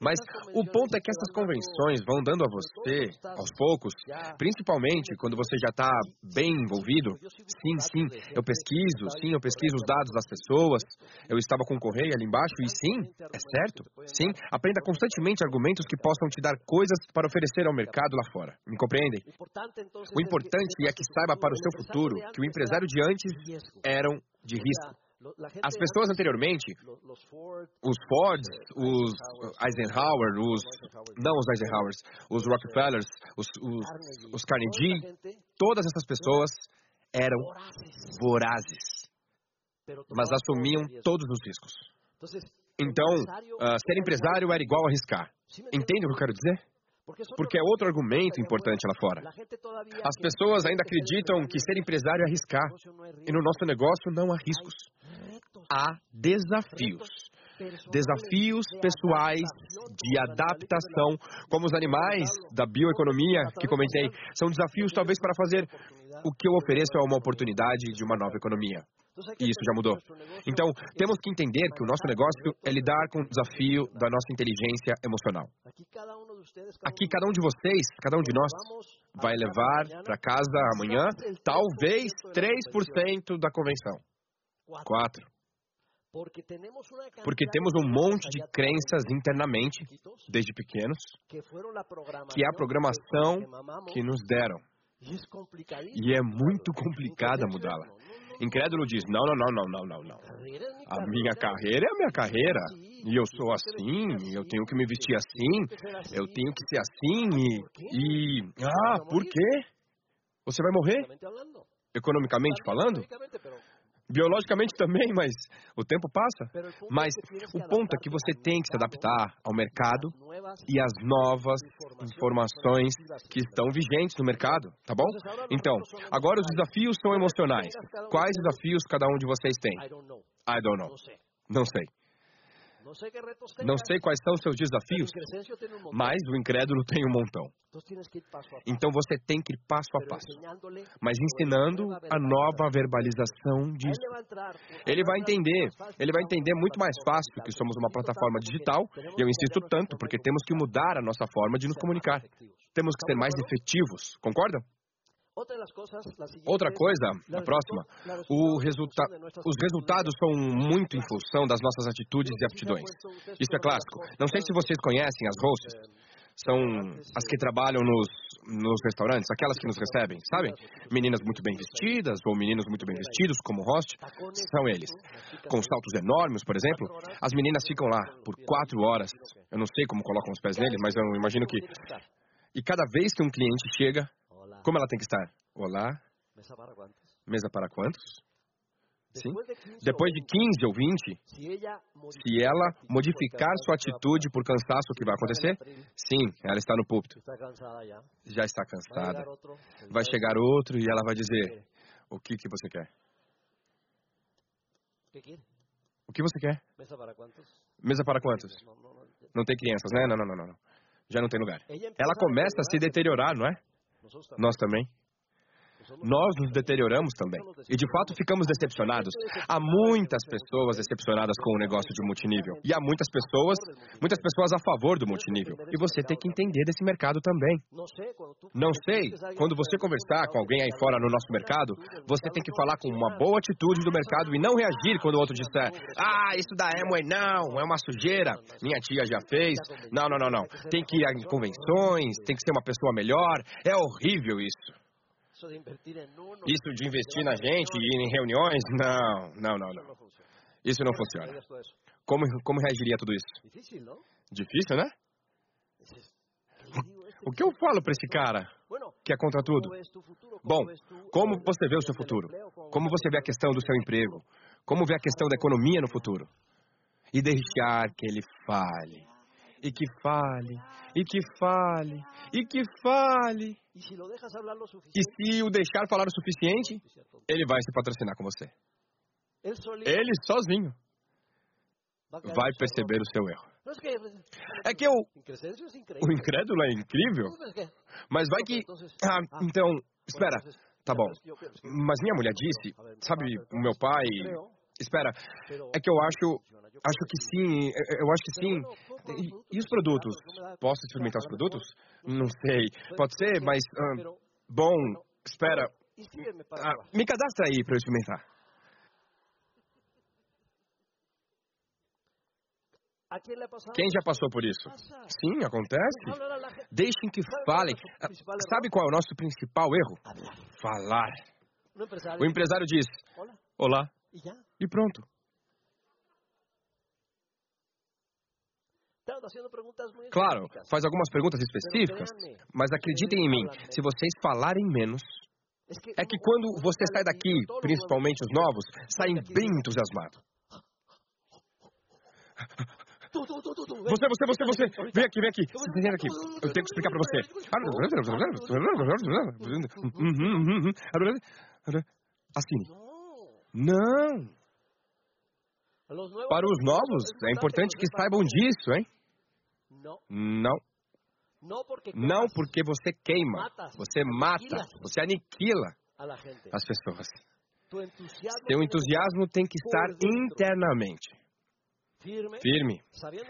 Mas o ponto é que essas convenções vão dando a você, aos poucos, principalmente quando você já está bem envolvido. Sim, sim, eu pesquiso, sim, eu pesquiso os dados das pessoas. Eu estava com o correio ali embaixo e sim, é certo. Sim, aprenda constantemente argumentos que possam te dar coisas para oferecer ao mercado lá fora. Me compreendem? O importante é que saiba para o seu futuro que o empresário de antes eram de risco. As pessoas anteriormente, os Fords, os Eisenhower, os não os Eisenhowers, os Rockefellers, os, os, os Carnegie, todas essas pessoas eram vorazes, mas assumiam todos os riscos. Então, uh, ser empresário era igual a arriscar. Entende o que eu quero dizer? Porque é outro argumento importante lá fora. As pessoas ainda acreditam que ser empresário é arriscar. E no nosso negócio não há riscos. Há desafios. Desafios pessoais de adaptação, como os animais da bioeconomia que comentei, são desafios talvez para fazer o que eu ofereço é uma oportunidade de uma nova economia. E isso já mudou. Então, temos que entender que o nosso negócio é lidar com o desafio da nossa inteligência emocional. Aqui, cada um de vocês, cada um de nós, vai levar para casa amanhã talvez 3% da convenção. 4%. Porque temos um monte de crenças internamente, desde pequenos, que é a programação que nos deram. E é muito complicada mudá-la. Incrédulo diz: não, não, não, não, não, não, não. A minha carreira é a minha carreira. E eu sou assim, eu tenho que me vestir assim, eu tenho que ser assim e. e... Ah, por quê? Você vai morrer? Economicamente falando? Biologicamente também, mas o tempo passa. Mas o ponto é que você tem que se adaptar ao mercado e às novas informações que estão vigentes no mercado, tá bom? Então, agora os desafios são emocionais. Quais desafios cada um de vocês tem? I don't know. Não sei. Não sei quais são os seus desafios, mas o incrédulo tem um montão. Então você tem que ir passo a passo, mas ensinando a nova verbalização disso. Ele vai entender, ele vai entender muito mais fácil que somos uma plataforma digital, e eu insisto tanto porque temos que mudar a nossa forma de nos comunicar. Temos que ser mais efetivos, concordam? Outra coisa, a próxima, resulta os resultados são muito em função das nossas atitudes e aptidões. Isso é clássico. Não sei se vocês conhecem as hosts. São as que trabalham nos nos restaurantes, aquelas que nos recebem, sabem? Meninas muito bem vestidas ou meninos muito bem vestidos, como host, são eles. Com saltos enormes, por exemplo, as meninas ficam lá por quatro horas. Eu não sei como colocam os pés neles, mas eu imagino que. E cada vez que um cliente chega, como ela tem que estar? Olá. Mesa para quantos? Sim. Depois de 15 ou 20, se ela modificar sua atitude por cansaço, o que vai acontecer? Sim, ela está no púlpito. Já está cansada. Vai chegar outro e ela vai dizer: O que, que você quer? O que você quer? Mesa para quantos? Não tem crianças, né? Não, não, não, não. Já não tem lugar. Ela começa a se deteriorar, não é? Nós também nós nos deterioramos também. E de fato ficamos decepcionados. Há muitas pessoas decepcionadas com o negócio de multinível. E há muitas pessoas, muitas pessoas a favor do multinível. E você tem que entender desse mercado também. Não sei, quando você conversar com alguém aí fora no nosso mercado, você tem que falar com uma boa atitude do mercado e não reagir quando o outro disser: "Ah, isso da Amway não, é uma sujeira. Minha tia já fez". Não, não, não, não. Tem que ir em convenções, tem que ser uma pessoa melhor. É horrível isso. Isso de investir na gente e ir em reuniões? Não, não, não, não. Isso não funciona. Como, como reagiria a tudo isso? Difícil, né? O que eu falo para esse cara que é contra tudo? Bom, como você vê o seu futuro? Como você vê a questão do seu emprego? Como vê a questão da economia no futuro? E deixar que ele fale. E que fale. E que fale. E que fale. E se o deixar falar o suficiente, ele vai se patrocinar com você. Ele sozinho vai perceber o seu erro. É que eu. O incrédulo é incrível. Mas vai que. Ah, então. Espera. Tá bom. Mas minha mulher disse. Sabe, o meu pai. Espera. É que eu acho. Acho que sim. Eu acho que sim. E, os produtos? Posso experimentar os produtos? Não sei. Pode ser, mas. Bom, espera. Uh, me cadastra aí para eu experimentar. Quem já passou por isso? Sim, acontece. Deixem que falem. Sabe qual é o nosso principal erro? Falar. O empresário diz: Olá. E pronto. Claro, faz algumas perguntas específicas, mas acreditem em mim, se vocês falarem menos, é que quando você sai daqui, principalmente os novos, saem bem entusiasmados. Você, você, você, você, vem aqui, vem aqui, vem aqui. Eu tenho que explicar para você. Assine. Não. Para os novos, é importante que saibam disso, hein? Não. Não. Porque você queima, você mata, você aniquila as pessoas. Seu entusiasmo tem que estar internamente firme,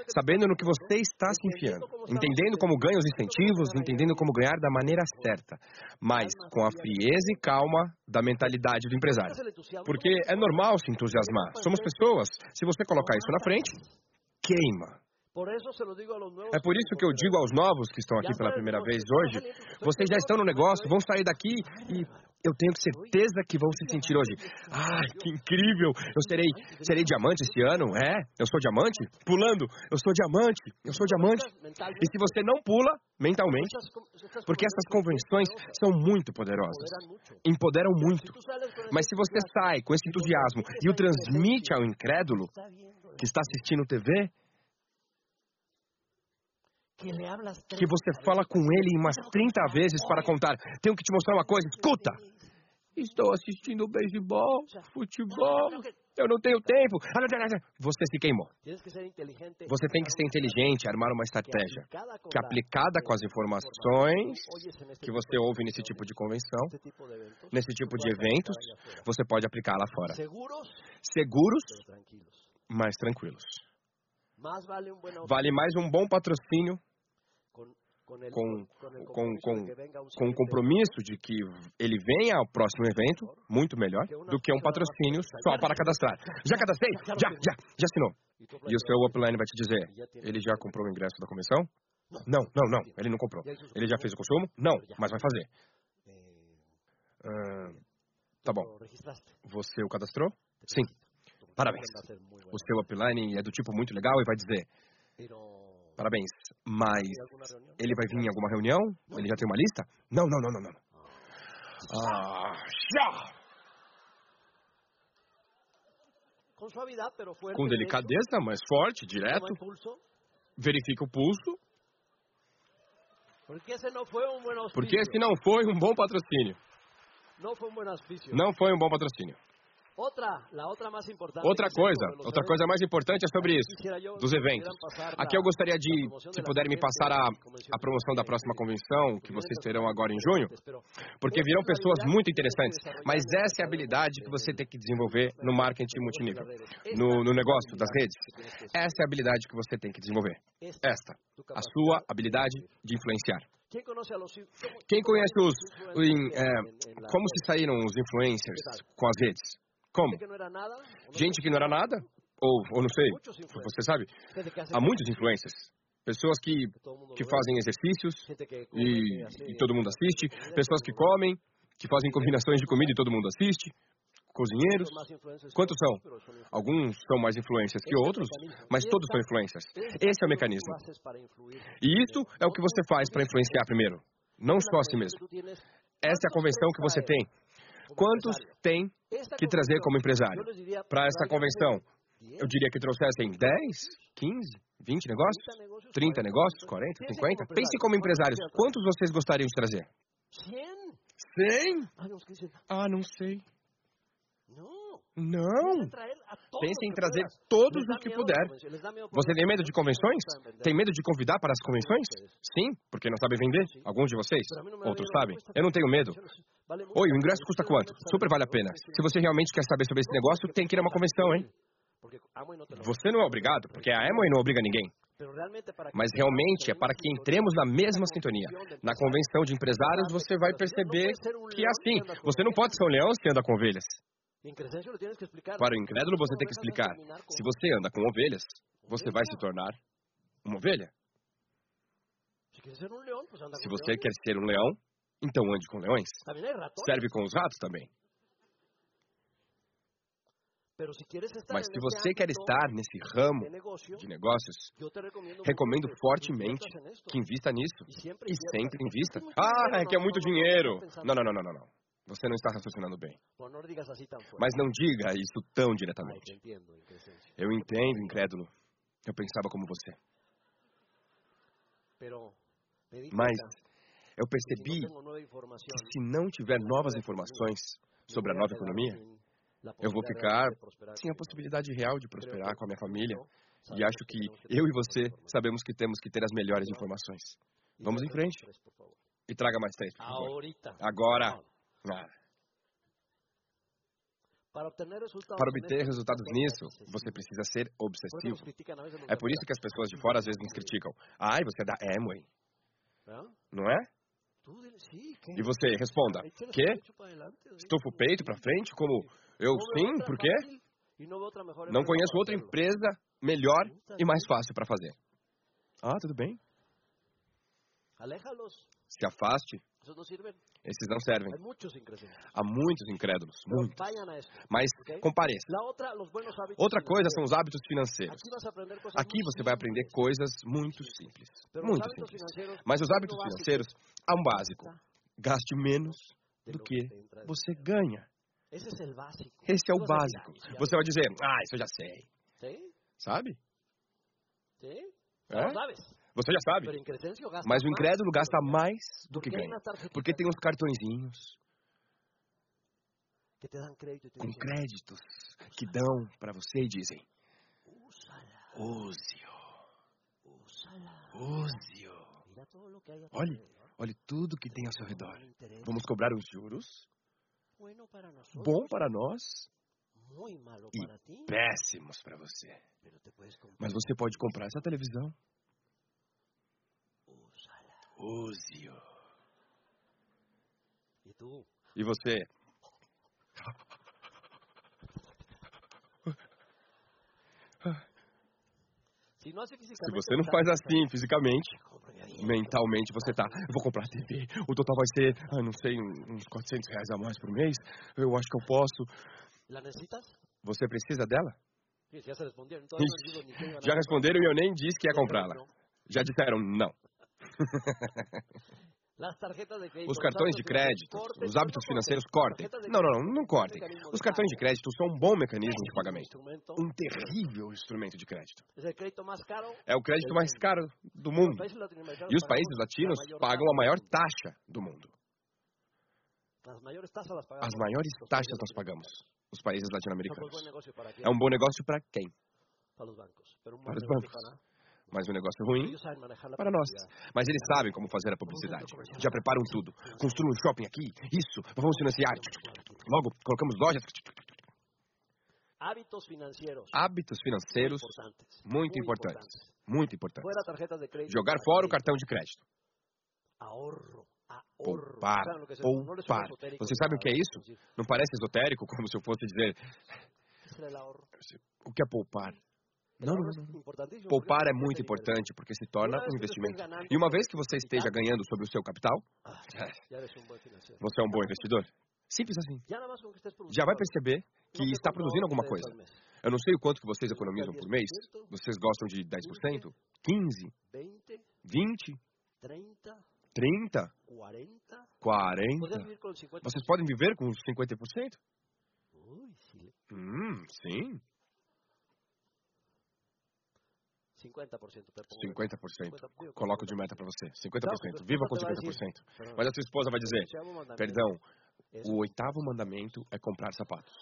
sabendo no que você está se enfiando, entendendo como ganha os incentivos, entendendo como ganhar da maneira certa, mas com a frieza e calma da mentalidade do empresário. Porque é normal se entusiasmar, somos pessoas. Se você colocar isso na frente, queima. É por isso que eu digo aos novos que estão aqui pela primeira vez hoje: vocês já estão no negócio, vão sair daqui e eu tenho certeza que vão se sentir hoje. Ai, que incrível! Eu serei, serei diamante esse ano, é? Eu sou diamante? Pulando, eu sou diamante, eu sou diamante. E se você não pula, mentalmente, porque essas convenções são muito poderosas, empoderam muito. Mas se você sai com esse entusiasmo e o transmite ao incrédulo que está assistindo TV, que você fala com ele umas 30 vezes para contar. Tenho que te mostrar uma coisa, escuta! Estou assistindo beisebol, futebol, eu não tenho tempo. Você se queimou. Você tem que ser inteligente, armar uma estratégia que, aplicada com as informações que você ouve nesse tipo de convenção, nesse tipo de eventos, você pode aplicar lá fora. Seguros, mas tranquilos. Vale mais um bom patrocínio com, com, com, com o compromisso de que ele venha ao próximo evento, muito melhor, do que um patrocínio só para cadastrar. Já cadastrei? Já, já, já assinou. E o seu upline vai te dizer, ele já comprou o ingresso da convenção? Não, não, não. Ele não comprou. Ele já fez o consumo? Não, mas vai fazer. Ah, tá bom. Você o cadastrou? Sim. Parabéns. O seu upline é do tipo muito legal e vai dizer: Parabéns, mas ele vai vir em alguma reunião? Ele já tem uma lista? Não, não, não, não, não. Ah, já! Com delicadeza, mas forte, direto. Verifica o pulso. Porque esse não foi um bom patrocínio. Não foi um bom patrocínio. Outra coisa, outra coisa mais importante é sobre isso, dos eventos. Aqui eu gostaria de, se puder me passar a, a promoção da próxima convenção, que vocês terão agora em junho, porque virão pessoas muito interessantes, mas essa é a habilidade que você tem que desenvolver no marketing multinível, no, no negócio das redes. Essa é a habilidade que você tem que desenvolver. Esta, a sua habilidade de influenciar. Quem conhece os. Em, é, como se saíram os influencers com as redes? Como? Gente que não era nada? Ou, ou não sei, você sabe? Há muitos influencers. Pessoas que, que fazem exercícios e, e todo mundo assiste. Pessoas que comem, que fazem combinações de comida e todo mundo assiste cozinheiros. Quantos são? Alguns são mais influências que outros, mas todos são influências. Esse é o mecanismo. E isso é o que você faz para influenciar primeiro, não só a si mesmo. Essa é a convenção que você tem. Quantos tem que trazer como empresário para essa convenção? Eu diria que trouxessem 10, 15, 20 negócios? 30 negócios? 40, 50? Pense como empresários. Quantos vocês gostariam de trazer? 100? Ah, não sei. Não! Pense em trazer todos os que puder. Você tem medo de convenções? Tem medo de convidar para as convenções? Sim, porque não sabe vender? Alguns de vocês? Outros sabem? Eu não tenho medo. Oi, o ingresso custa quanto? Super vale a pena. Se você realmente quer saber sobre esse negócio, tem que ir a uma convenção, hein? Você não é obrigado, porque a Amway não obriga ninguém. Mas realmente é para que entremos na mesma sintonia. Na convenção de empresários, você vai perceber que é assim. Você não pode ser um leão se anda com ovelhas. Para o incrédulo, você tem que explicar. Se você anda com ovelhas, você vai se tornar uma ovelha. Se você quer ser um leão, então ande com leões. Serve com os ratos também. Mas se você quer estar nesse ramo de negócios, recomendo fortemente que invista nisso. E sempre invista. Ah, é que é muito dinheiro. Não, não, não, não, não. Você não está raciocinando bem. Mas não diga isso tão diretamente. Eu entendo, incrédulo. Eu pensava como você. Mas eu percebi que se não tiver novas informações sobre a nova economia, eu vou ficar sem a possibilidade real de prosperar com a minha família. E acho que eu e você sabemos que temos que ter as melhores informações. Vamos em frente. E traga mais três, por favor. Agora. Ah. Para obter resultados nisso, você precisa ser obsessivo. É por isso que as pessoas de fora às vezes nos criticam. Ai, você é da Amway. Não é? E você responda: Quê? Estufa o peito para frente? Como eu sim? Por quê? Não conheço outra empresa melhor e mais fácil para fazer. Ah, tudo bem. Se afaste esses não servem. Há muitos incrédulos, muitos. Mas compareça. Outra coisa são os hábitos financeiros. Aqui você vai aprender coisas muito simples. Muito simples. Mas os hábitos financeiros há um básico. Gaste menos do que você ganha. Esse é o básico. Você vai dizer, ah, isso eu já sei. Sabe? É? Você já sabe. Mas o incrédulo gasta mais do que ganha. Porque tem uns cartõezinhos com créditos que dão para você e dizem: Use-o. Use-o. Olhe, olhe tudo que tem ao seu redor. Vamos cobrar os juros. Bom para nós e péssimos para você. Mas você pode comprar essa televisão Use-o. E tu? E você? Se você não faz assim fisicamente, mentalmente você tá, eu vou comprar TV, o total vai ser, ah, não sei, uns 400 reais a mais por mês, eu acho que eu posso. Você precisa dela? Já responderam e eu nem disse que ia comprá-la. Já disseram não. Os cartões de crédito, os hábitos financeiros cortem. Não, não, não, não cortem. Os cartões de crédito são um bom mecanismo de pagamento. Um terrível instrumento de crédito. É o crédito mais caro do mundo. E os países latinos pagam a maior taxa do mundo. As maiores taxas nós pagamos, os países latino-americanos. É um bom negócio para quem? Para os bancos mas um negócio ruim para nós. Mas eles sabem como fazer a publicidade. Já preparam tudo. Construam um shopping aqui, isso, vamos financiar. Logo, colocamos lojas. Hábitos financeiros. Hábitos financeiros muito importantes. Muito importantes. Jogar fora o cartão de crédito. Poupar. Poupar. Vocês sabem o que é isso? Não parece esotérico, como se eu fosse dizer. O que é poupar? Não, não, não. Poupar é muito importante porque se torna um investimento. E uma vez que você esteja ganhando sobre o seu capital, ah, você é um bom investidor. Simples assim. Já vai perceber que está produzindo alguma coisa. Eu não sei o quanto que vocês economizam por mês. Vocês gostam de 10%? 15%? 20%? 30%? 40%? Vocês podem viver com 50%? Hum, sim. 50%. Coloco de meta para você. 50%. Viva com 50%. Mas a sua esposa vai dizer: Perdão, o oitavo mandamento é comprar sapatos.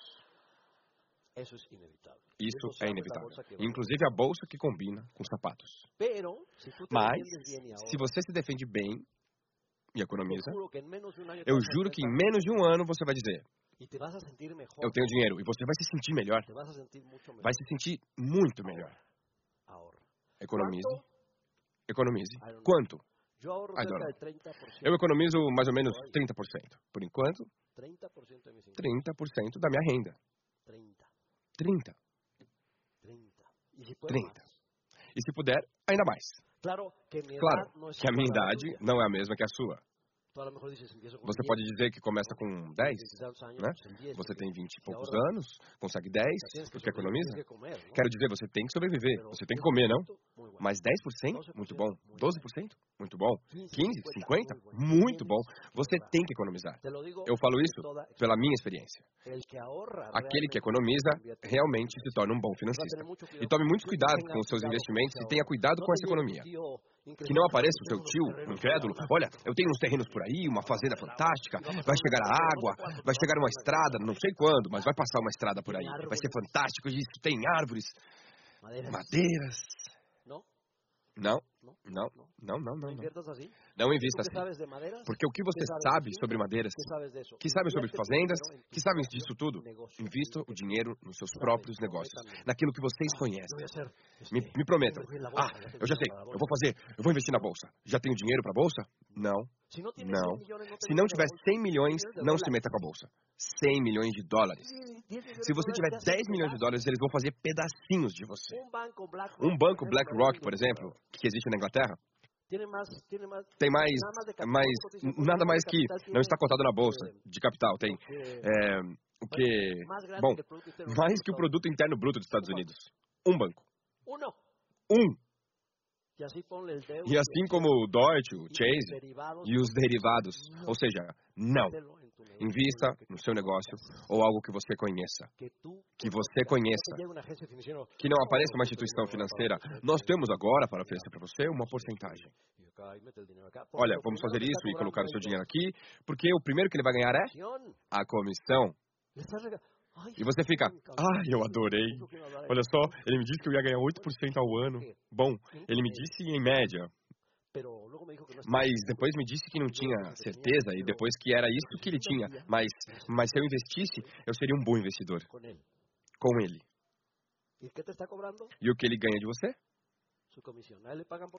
Isso é inevitável. Inclusive a bolsa que combina com sapatos. Mas, se você se defende bem e economiza, eu juro que em menos de um ano você vai dizer: Eu tenho dinheiro. E você vai se sentir melhor. Vai se sentir muito melhor. Economize. Economize. Quanto? Eu economizo mais ou menos 30%. Por enquanto, 30% da minha renda. 30. 30. E se puder, ainda mais. Claro que a minha idade não é a mesma que a sua. Você pode dizer que começa com 10, né? Você tem 20 e poucos anos, consegue 10, porque economiza. Quero dizer, você tem que sobreviver, você tem que comer, não? Mas 10%? Muito bom. 12%? Muito bom. 15, 50? Muito bom. Você tem que economizar. Eu falo isso pela minha experiência. Aquele que economiza realmente se torna um bom financista. E tome muito cuidado com os seus investimentos e tenha cuidado com essa economia. Que não apareça o seu tio, incrédulo. Olha, eu tenho uns terrenos por aí, uma fazenda fantástica. Vai chegar a água, vai chegar uma estrada, não sei quando, mas vai passar uma estrada por aí. Vai ser fantástico. Isso tem árvores, madeiras. Não, não, não, não, não. Não, não invista assim. Porque o que você sabe sobre madeiras, que sabe sobre fazendas, que sabe disso tudo, invista o dinheiro nos seus próprios negócios, naquilo que vocês conhecem. Me, me prometam. Ah, eu já sei, eu vou fazer, eu vou investir na bolsa. Já tenho dinheiro para a bolsa? Não, não. Se não tiver 100 milhões, não se meta com a bolsa. 100 milhões de dólares. Se você tiver 10 milhões de dólares, eles vão fazer pedacinhos de você. Um banco BlackRock, por exemplo, que existe na Inglaterra, tem mais, mais nada mais que não está cotado na bolsa de capital. Tem é, o que, bom, mais que o produto interno bruto dos Estados Unidos. Um banco. Um. E assim como o Deutsche, o Chase e os derivados. Ou seja, não. Invista no seu negócio ou algo que você conheça. Que você conheça. Que não apareça uma instituição financeira. Nós temos agora para oferecer para você uma porcentagem. Olha, vamos fazer isso e colocar o seu dinheiro aqui, porque o primeiro que ele vai ganhar é a comissão. E você fica, ah, eu adorei. Olha só, ele me disse que eu ia ganhar 8% ao ano. Bom, ele me disse em média. Mas depois me disse que não tinha certeza e depois que era isso que ele tinha. Mas, mas se eu investisse, eu seria um bom investidor. Com ele. E o que ele ganha de você?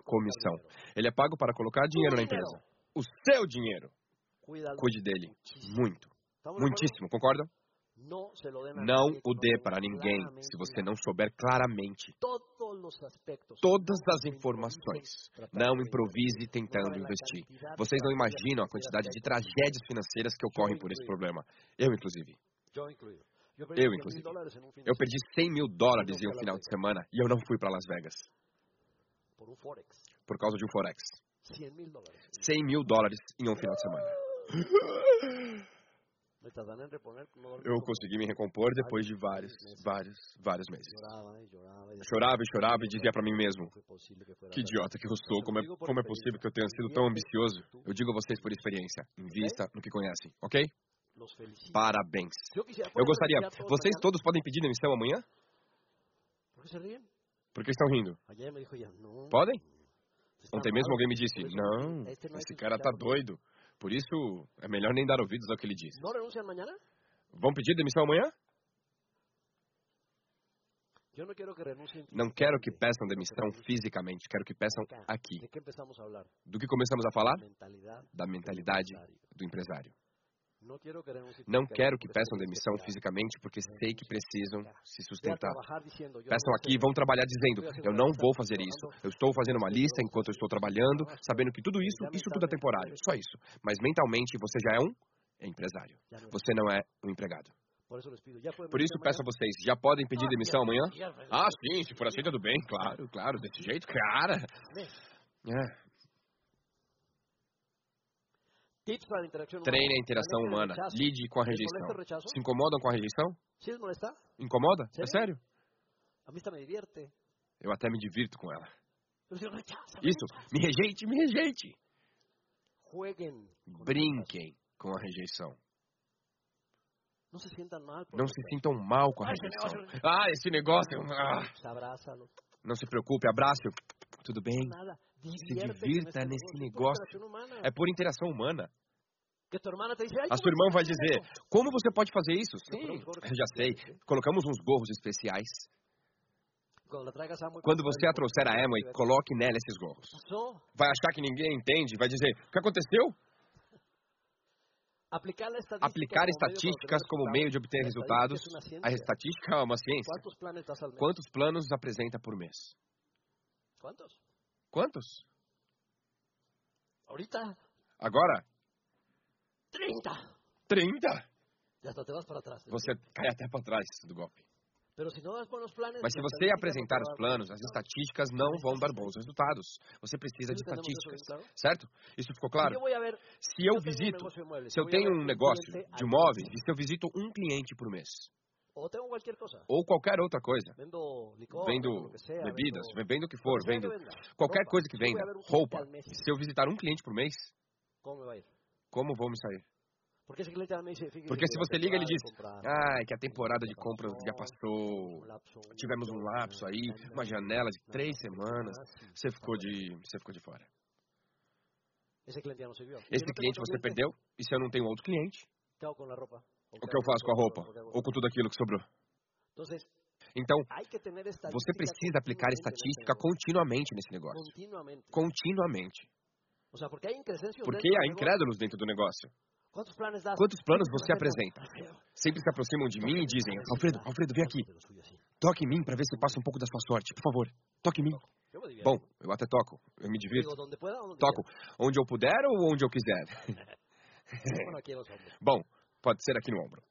Comissão. Ele é pago para colocar dinheiro na empresa. O seu dinheiro. Cuide dele. Muito. Muitíssimo, concorda? Não o dê para ninguém se você não souber claramente todas as informações. Não improvise tentando investir. Vocês não imaginam a quantidade de tragédias financeiras que ocorrem por esse problema. Eu, inclusive. Eu, inclusive. Eu perdi 100 mil dólares em um final de semana e eu não fui para Las Vegas. Por causa de um Forex. 100 mil dólares em um final de semana. Eu consegui me recompor depois de vários, vários, vários meses. Chorava e chorava e dizia para mim mesmo: Que idiota que eu sou, como é, como é possível que eu tenha sido tão ambicioso? Eu digo a vocês por experiência: invista no que conhecem, ok? Parabéns. Eu gostaria. Vocês todos podem pedir demissão amanhã? Por que estão rindo? Podem? Ontem mesmo alguém me disse: Não, esse cara tá doido. Por isso, é melhor nem dar ouvidos ao que ele diz. Vão pedir demissão amanhã? Não quero que peçam demissão fisicamente, quero que peçam aqui. Do que começamos a falar? Da mentalidade do empresário. Não quero que peçam demissão fisicamente porque sei que precisam se sustentar. Peçam aqui e vão trabalhar dizendo: Eu não vou fazer isso. Eu estou fazendo uma lista enquanto eu estou trabalhando, sabendo que tudo isso, isso tudo é temporário. Só isso. Mas mentalmente você já é um empresário. Você não é um empregado. Por isso peço a vocês, já podem pedir demissão amanhã? Ah, sim, se for assim tudo bem, claro, claro, desse jeito, cara. É. Treine a interação humana. Lide com a rejeição. Se incomodam com a rejeição? Incomoda? É sério? Eu até me divirto com ela. Isso, me rejeite, me rejeite. Brinquem com a rejeição. Não se sintam mal com a rejeição. Ah, esse negócio. Ah. Não se preocupe, abraço. Tudo bem? Se divirta nesse negócio. É por interação humana. A sua irmã vai dizer: Como você pode fazer isso? Sim, eu já sei. Colocamos uns gorros especiais. Quando você a trouxer a Emma, coloque nela esses gorros. Vai achar que ninguém entende, vai dizer: O que aconteceu? Aplicar estatísticas como meio de obter resultados. A estatística é uma ciência. Quantos planos apresenta por mês? Quantos? Quantos? Agora? 30. 30? Você cai até para trás do golpe. Mas se você apresentar os planos, as estatísticas não vão dar bons resultados. Você precisa de estatísticas, certo? Isso ficou claro? Se eu visito, se eu tenho um negócio de móveis e se eu visito um cliente por mês, ou qualquer outra coisa, vendo bebidas, vendo o que for, vendo. Qualquer coisa que venda, roupa, se eu visitar um cliente por mês, como vou me sair? Porque se você liga, ele diz: Ah, é que a temporada de compras já passou. Tivemos um lapso aí, uma janela de três semanas. Você ficou de, você ficou de fora. Esse cliente você perdeu, e se eu não tenho outro cliente? O que eu faço com a roupa? Ou com tudo aquilo que sobrou? Então, você precisa aplicar estatística continuamente nesse negócio. Continuamente. Porque há incrédulos dentro do negócio. Quantos planos você apresenta? Sempre se aproximam de mim e dizem: Alfredo, Alfredo, vem aqui. Toque em mim para ver se passa um pouco da sua sorte. Por favor, toque em mim. Bom, eu até toco. Eu me divirto. Toco onde eu puder ou onde eu quiser. Bom, pode ser aqui no ombro.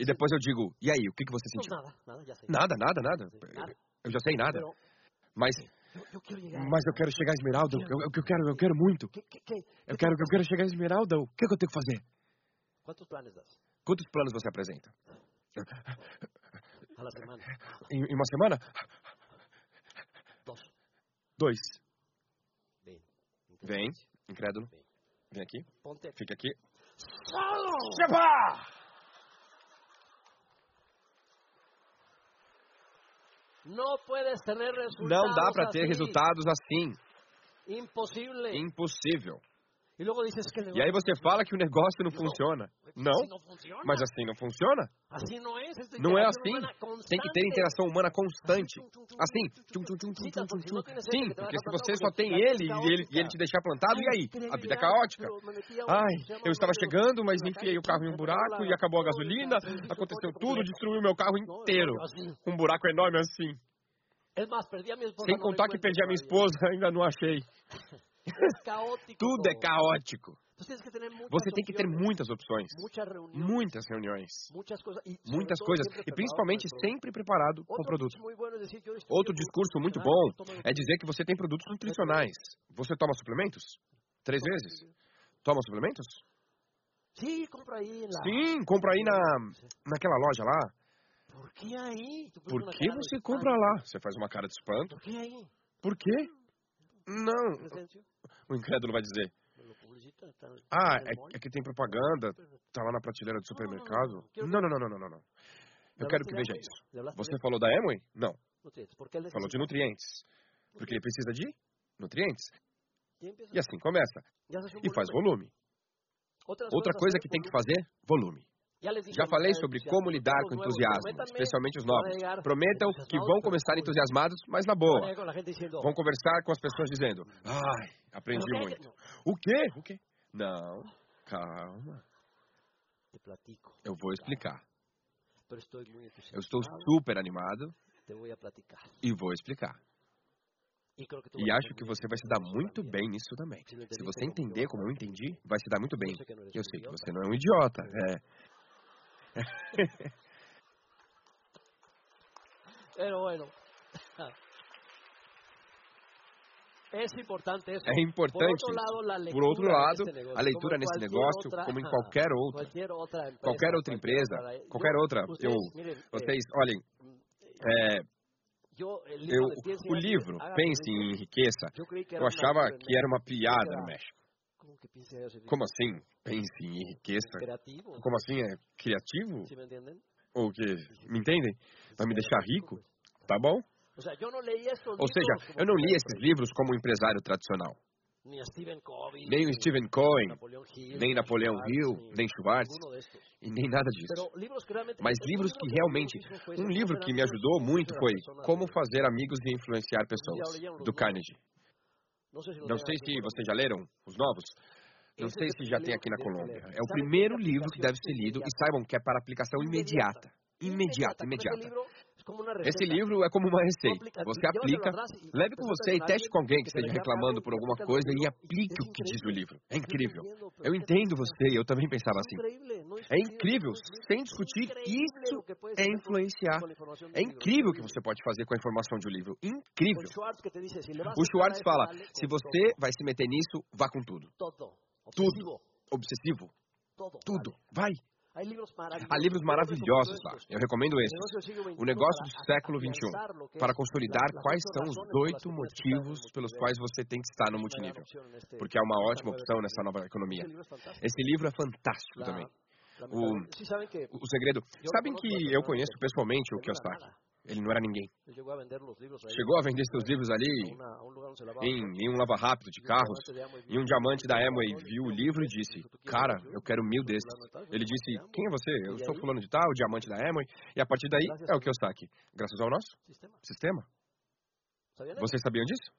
E depois eu digo: E aí, o que você sentiu? Nada, nada, nada. Eu já sei nada. Mas mas eu quero chegar a Esmeralda. Eu, eu, eu quero, eu quero muito. Eu quero, eu quero chegar a Esmeralda. O que, é que eu tenho que fazer? Quantos planos você apresenta? Em, em uma semana? Dois. Vem, incrédulo. Vem aqui. Fica aqui. Chepa! Não dá para ter resultados assim. Impossível. E aí você fala que o negócio não funciona. Não, mas assim não funciona. Não é assim. Tem que ter interação humana constante. Assim. Sim, porque se você só tem ele e ele, e ele te deixar plantado, e aí? A vida é caótica. Ai, eu estava chegando, mas enfiei o carro em um buraco e acabou a gasolina, aconteceu tudo, destruiu meu carro inteiro. Um buraco enorme assim. Sem contar que perdi a minha esposa, ainda não achei. Tudo é caótico. Você tem que ter muitas opções, muitas reuniões, muitas coisas, e principalmente sempre preparado com o produto. Outro discurso muito bom é dizer que você tem produtos nutricionais. Você toma suplementos? Três vezes? Toma suplementos? Sim, compra aí. Sim, compra aí na, naquela loja lá. Por que aí? Por que você compra lá? Você faz uma cara de espanto. Por que aí? Por quê? Não, o incrédulo vai dizer. Ah, é, é que tem propaganda, tá lá na prateleira do supermercado. Não, não, não, não, não, não. Eu quero que veja isso. Você falou da Amway? Não. Falou de nutrientes. Porque ele precisa de nutrientes. E assim começa. E faz volume. Outra coisa que tem que fazer, volume. Já falei sobre como lidar com entusiasmo, especialmente os novos. Prometam que vão começar entusiasmados, mas na boa. Vão conversar com as pessoas dizendo: Ai, aprendi muito. O quê? O quê? Não, calma. Eu vou explicar. Eu estou super animado e vou explicar. E acho que você vai se dar muito bem nisso também. Se você entender como eu entendi, vai se dar muito bem. Eu sei que você não é um idiota. É. Pero bueno. É importante, isso. é importante por outro lado, a leitura nesse negócio, como em qualquer outra, qualquer outra empresa, qualquer outra. Eu, vocês, olhem, é, eu, o livro Pense em Enriqueça, eu achava que era uma piada no México. Como assim? Pense em enriqueça. Como assim? É criativo? Ou que? Me entendem? Vai me deixar rico? Tá bom? Ou seja, eu não li esses livros como empresário tradicional. Nem o Stephen Covey, nem Napoleão Hill, nem Schwartz, e nem nada disso. Mas livros que realmente. Um livro que me ajudou muito foi Como Fazer Amigos e Influenciar Pessoas, do Carnegie. Não sei se vocês já leram os novos. Não sei se já tem aqui na Colômbia. É o primeiro livro que deve ser lido e saibam que é para aplicação imediata. Imediata, imediata. Esse livro é como uma receita. Você aplica, leve com você e teste com alguém que esteja reclamando por alguma coisa e aplique o que diz o livro. É incrível. Eu entendo você, eu também pensava assim. É incrível, sem discutir, isso é influenciar. É incrível o que você pode fazer com a informação de um livro. Incrível. O Schwartz fala: se você vai se meter nisso, vá com tudo. Tudo. Obsessivo. Tudo. Vai. Há livros maravilhosos lá. Eu recomendo esses. O Negócio do Século XXI, para consolidar quais são os oito motivos pelos quais você tem que estar no multinível. Porque é uma ótima opção nessa nova economia. Esse livro é fantástico também. O, o segredo. Sabem que eu conheço pessoalmente o Kiyosaki. Ele não era ninguém. Chegou a vender seus livros ali em, em um lava rápido de carros. E um diamante da Amway viu o livro e disse: Cara, eu quero mil desses. Ele disse: Quem é você? Eu sou fulano de tal, diamante da Amway. E a partir daí é o que eu saque. Graças ao nosso sistema. Vocês sabiam disso?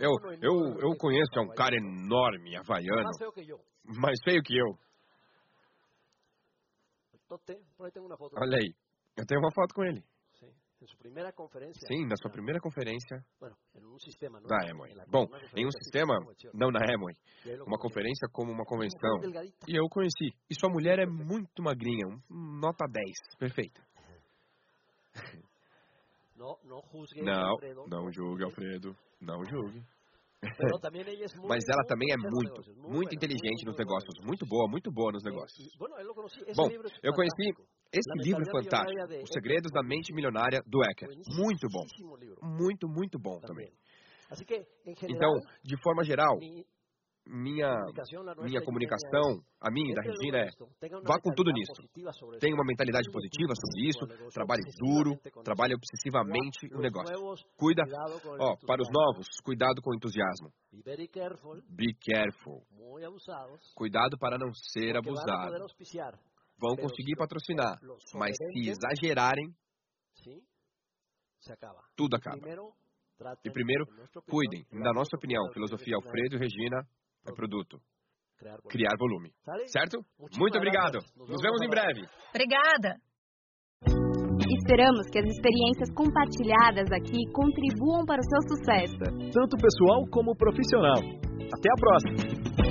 Eu, eu, eu conheço, é um cara enorme, havaiano, mais feio que eu. Olha aí, eu tenho uma foto com ele. Sim, na sua primeira conferência da Amway. Bom, em um sistema, não na Amway, uma conferência como uma convenção. E eu conheci. E. Sua mulher é muito magrinha, nota 10, perfeita. Não, não julgue, Alfredo. Não julgue. Mas ela também é muito, muito inteligente nos negócios, muito boa, muito boa nos negócios. Bom, eu conheci esse livro é fantástico, Os Segredos da Mente Milionária do Ecker. Muito bom, muito, muito bom também. Então, de forma geral, minha, minha comunicação, a minha e da Regina é, vá com tudo nisso. Tenha uma mentalidade positiva sobre isso, trabalhe duro, trabalhe obsessivamente no negócio. Cuida, ó, para os novos, cuidado com o entusiasmo. Be careful. Cuidado para não ser abusado. Vão conseguir patrocinar, mas se exagerarem, tudo acaba. E primeiro, cuidem, na nossa opinião, filosofia Alfredo e Regina, é produto. Criar volume. Certo? Muito obrigado. Nos vemos em breve. Obrigada. Esperamos que as experiências compartilhadas aqui contribuam para o seu sucesso. Tanto pessoal como profissional. Até a próxima!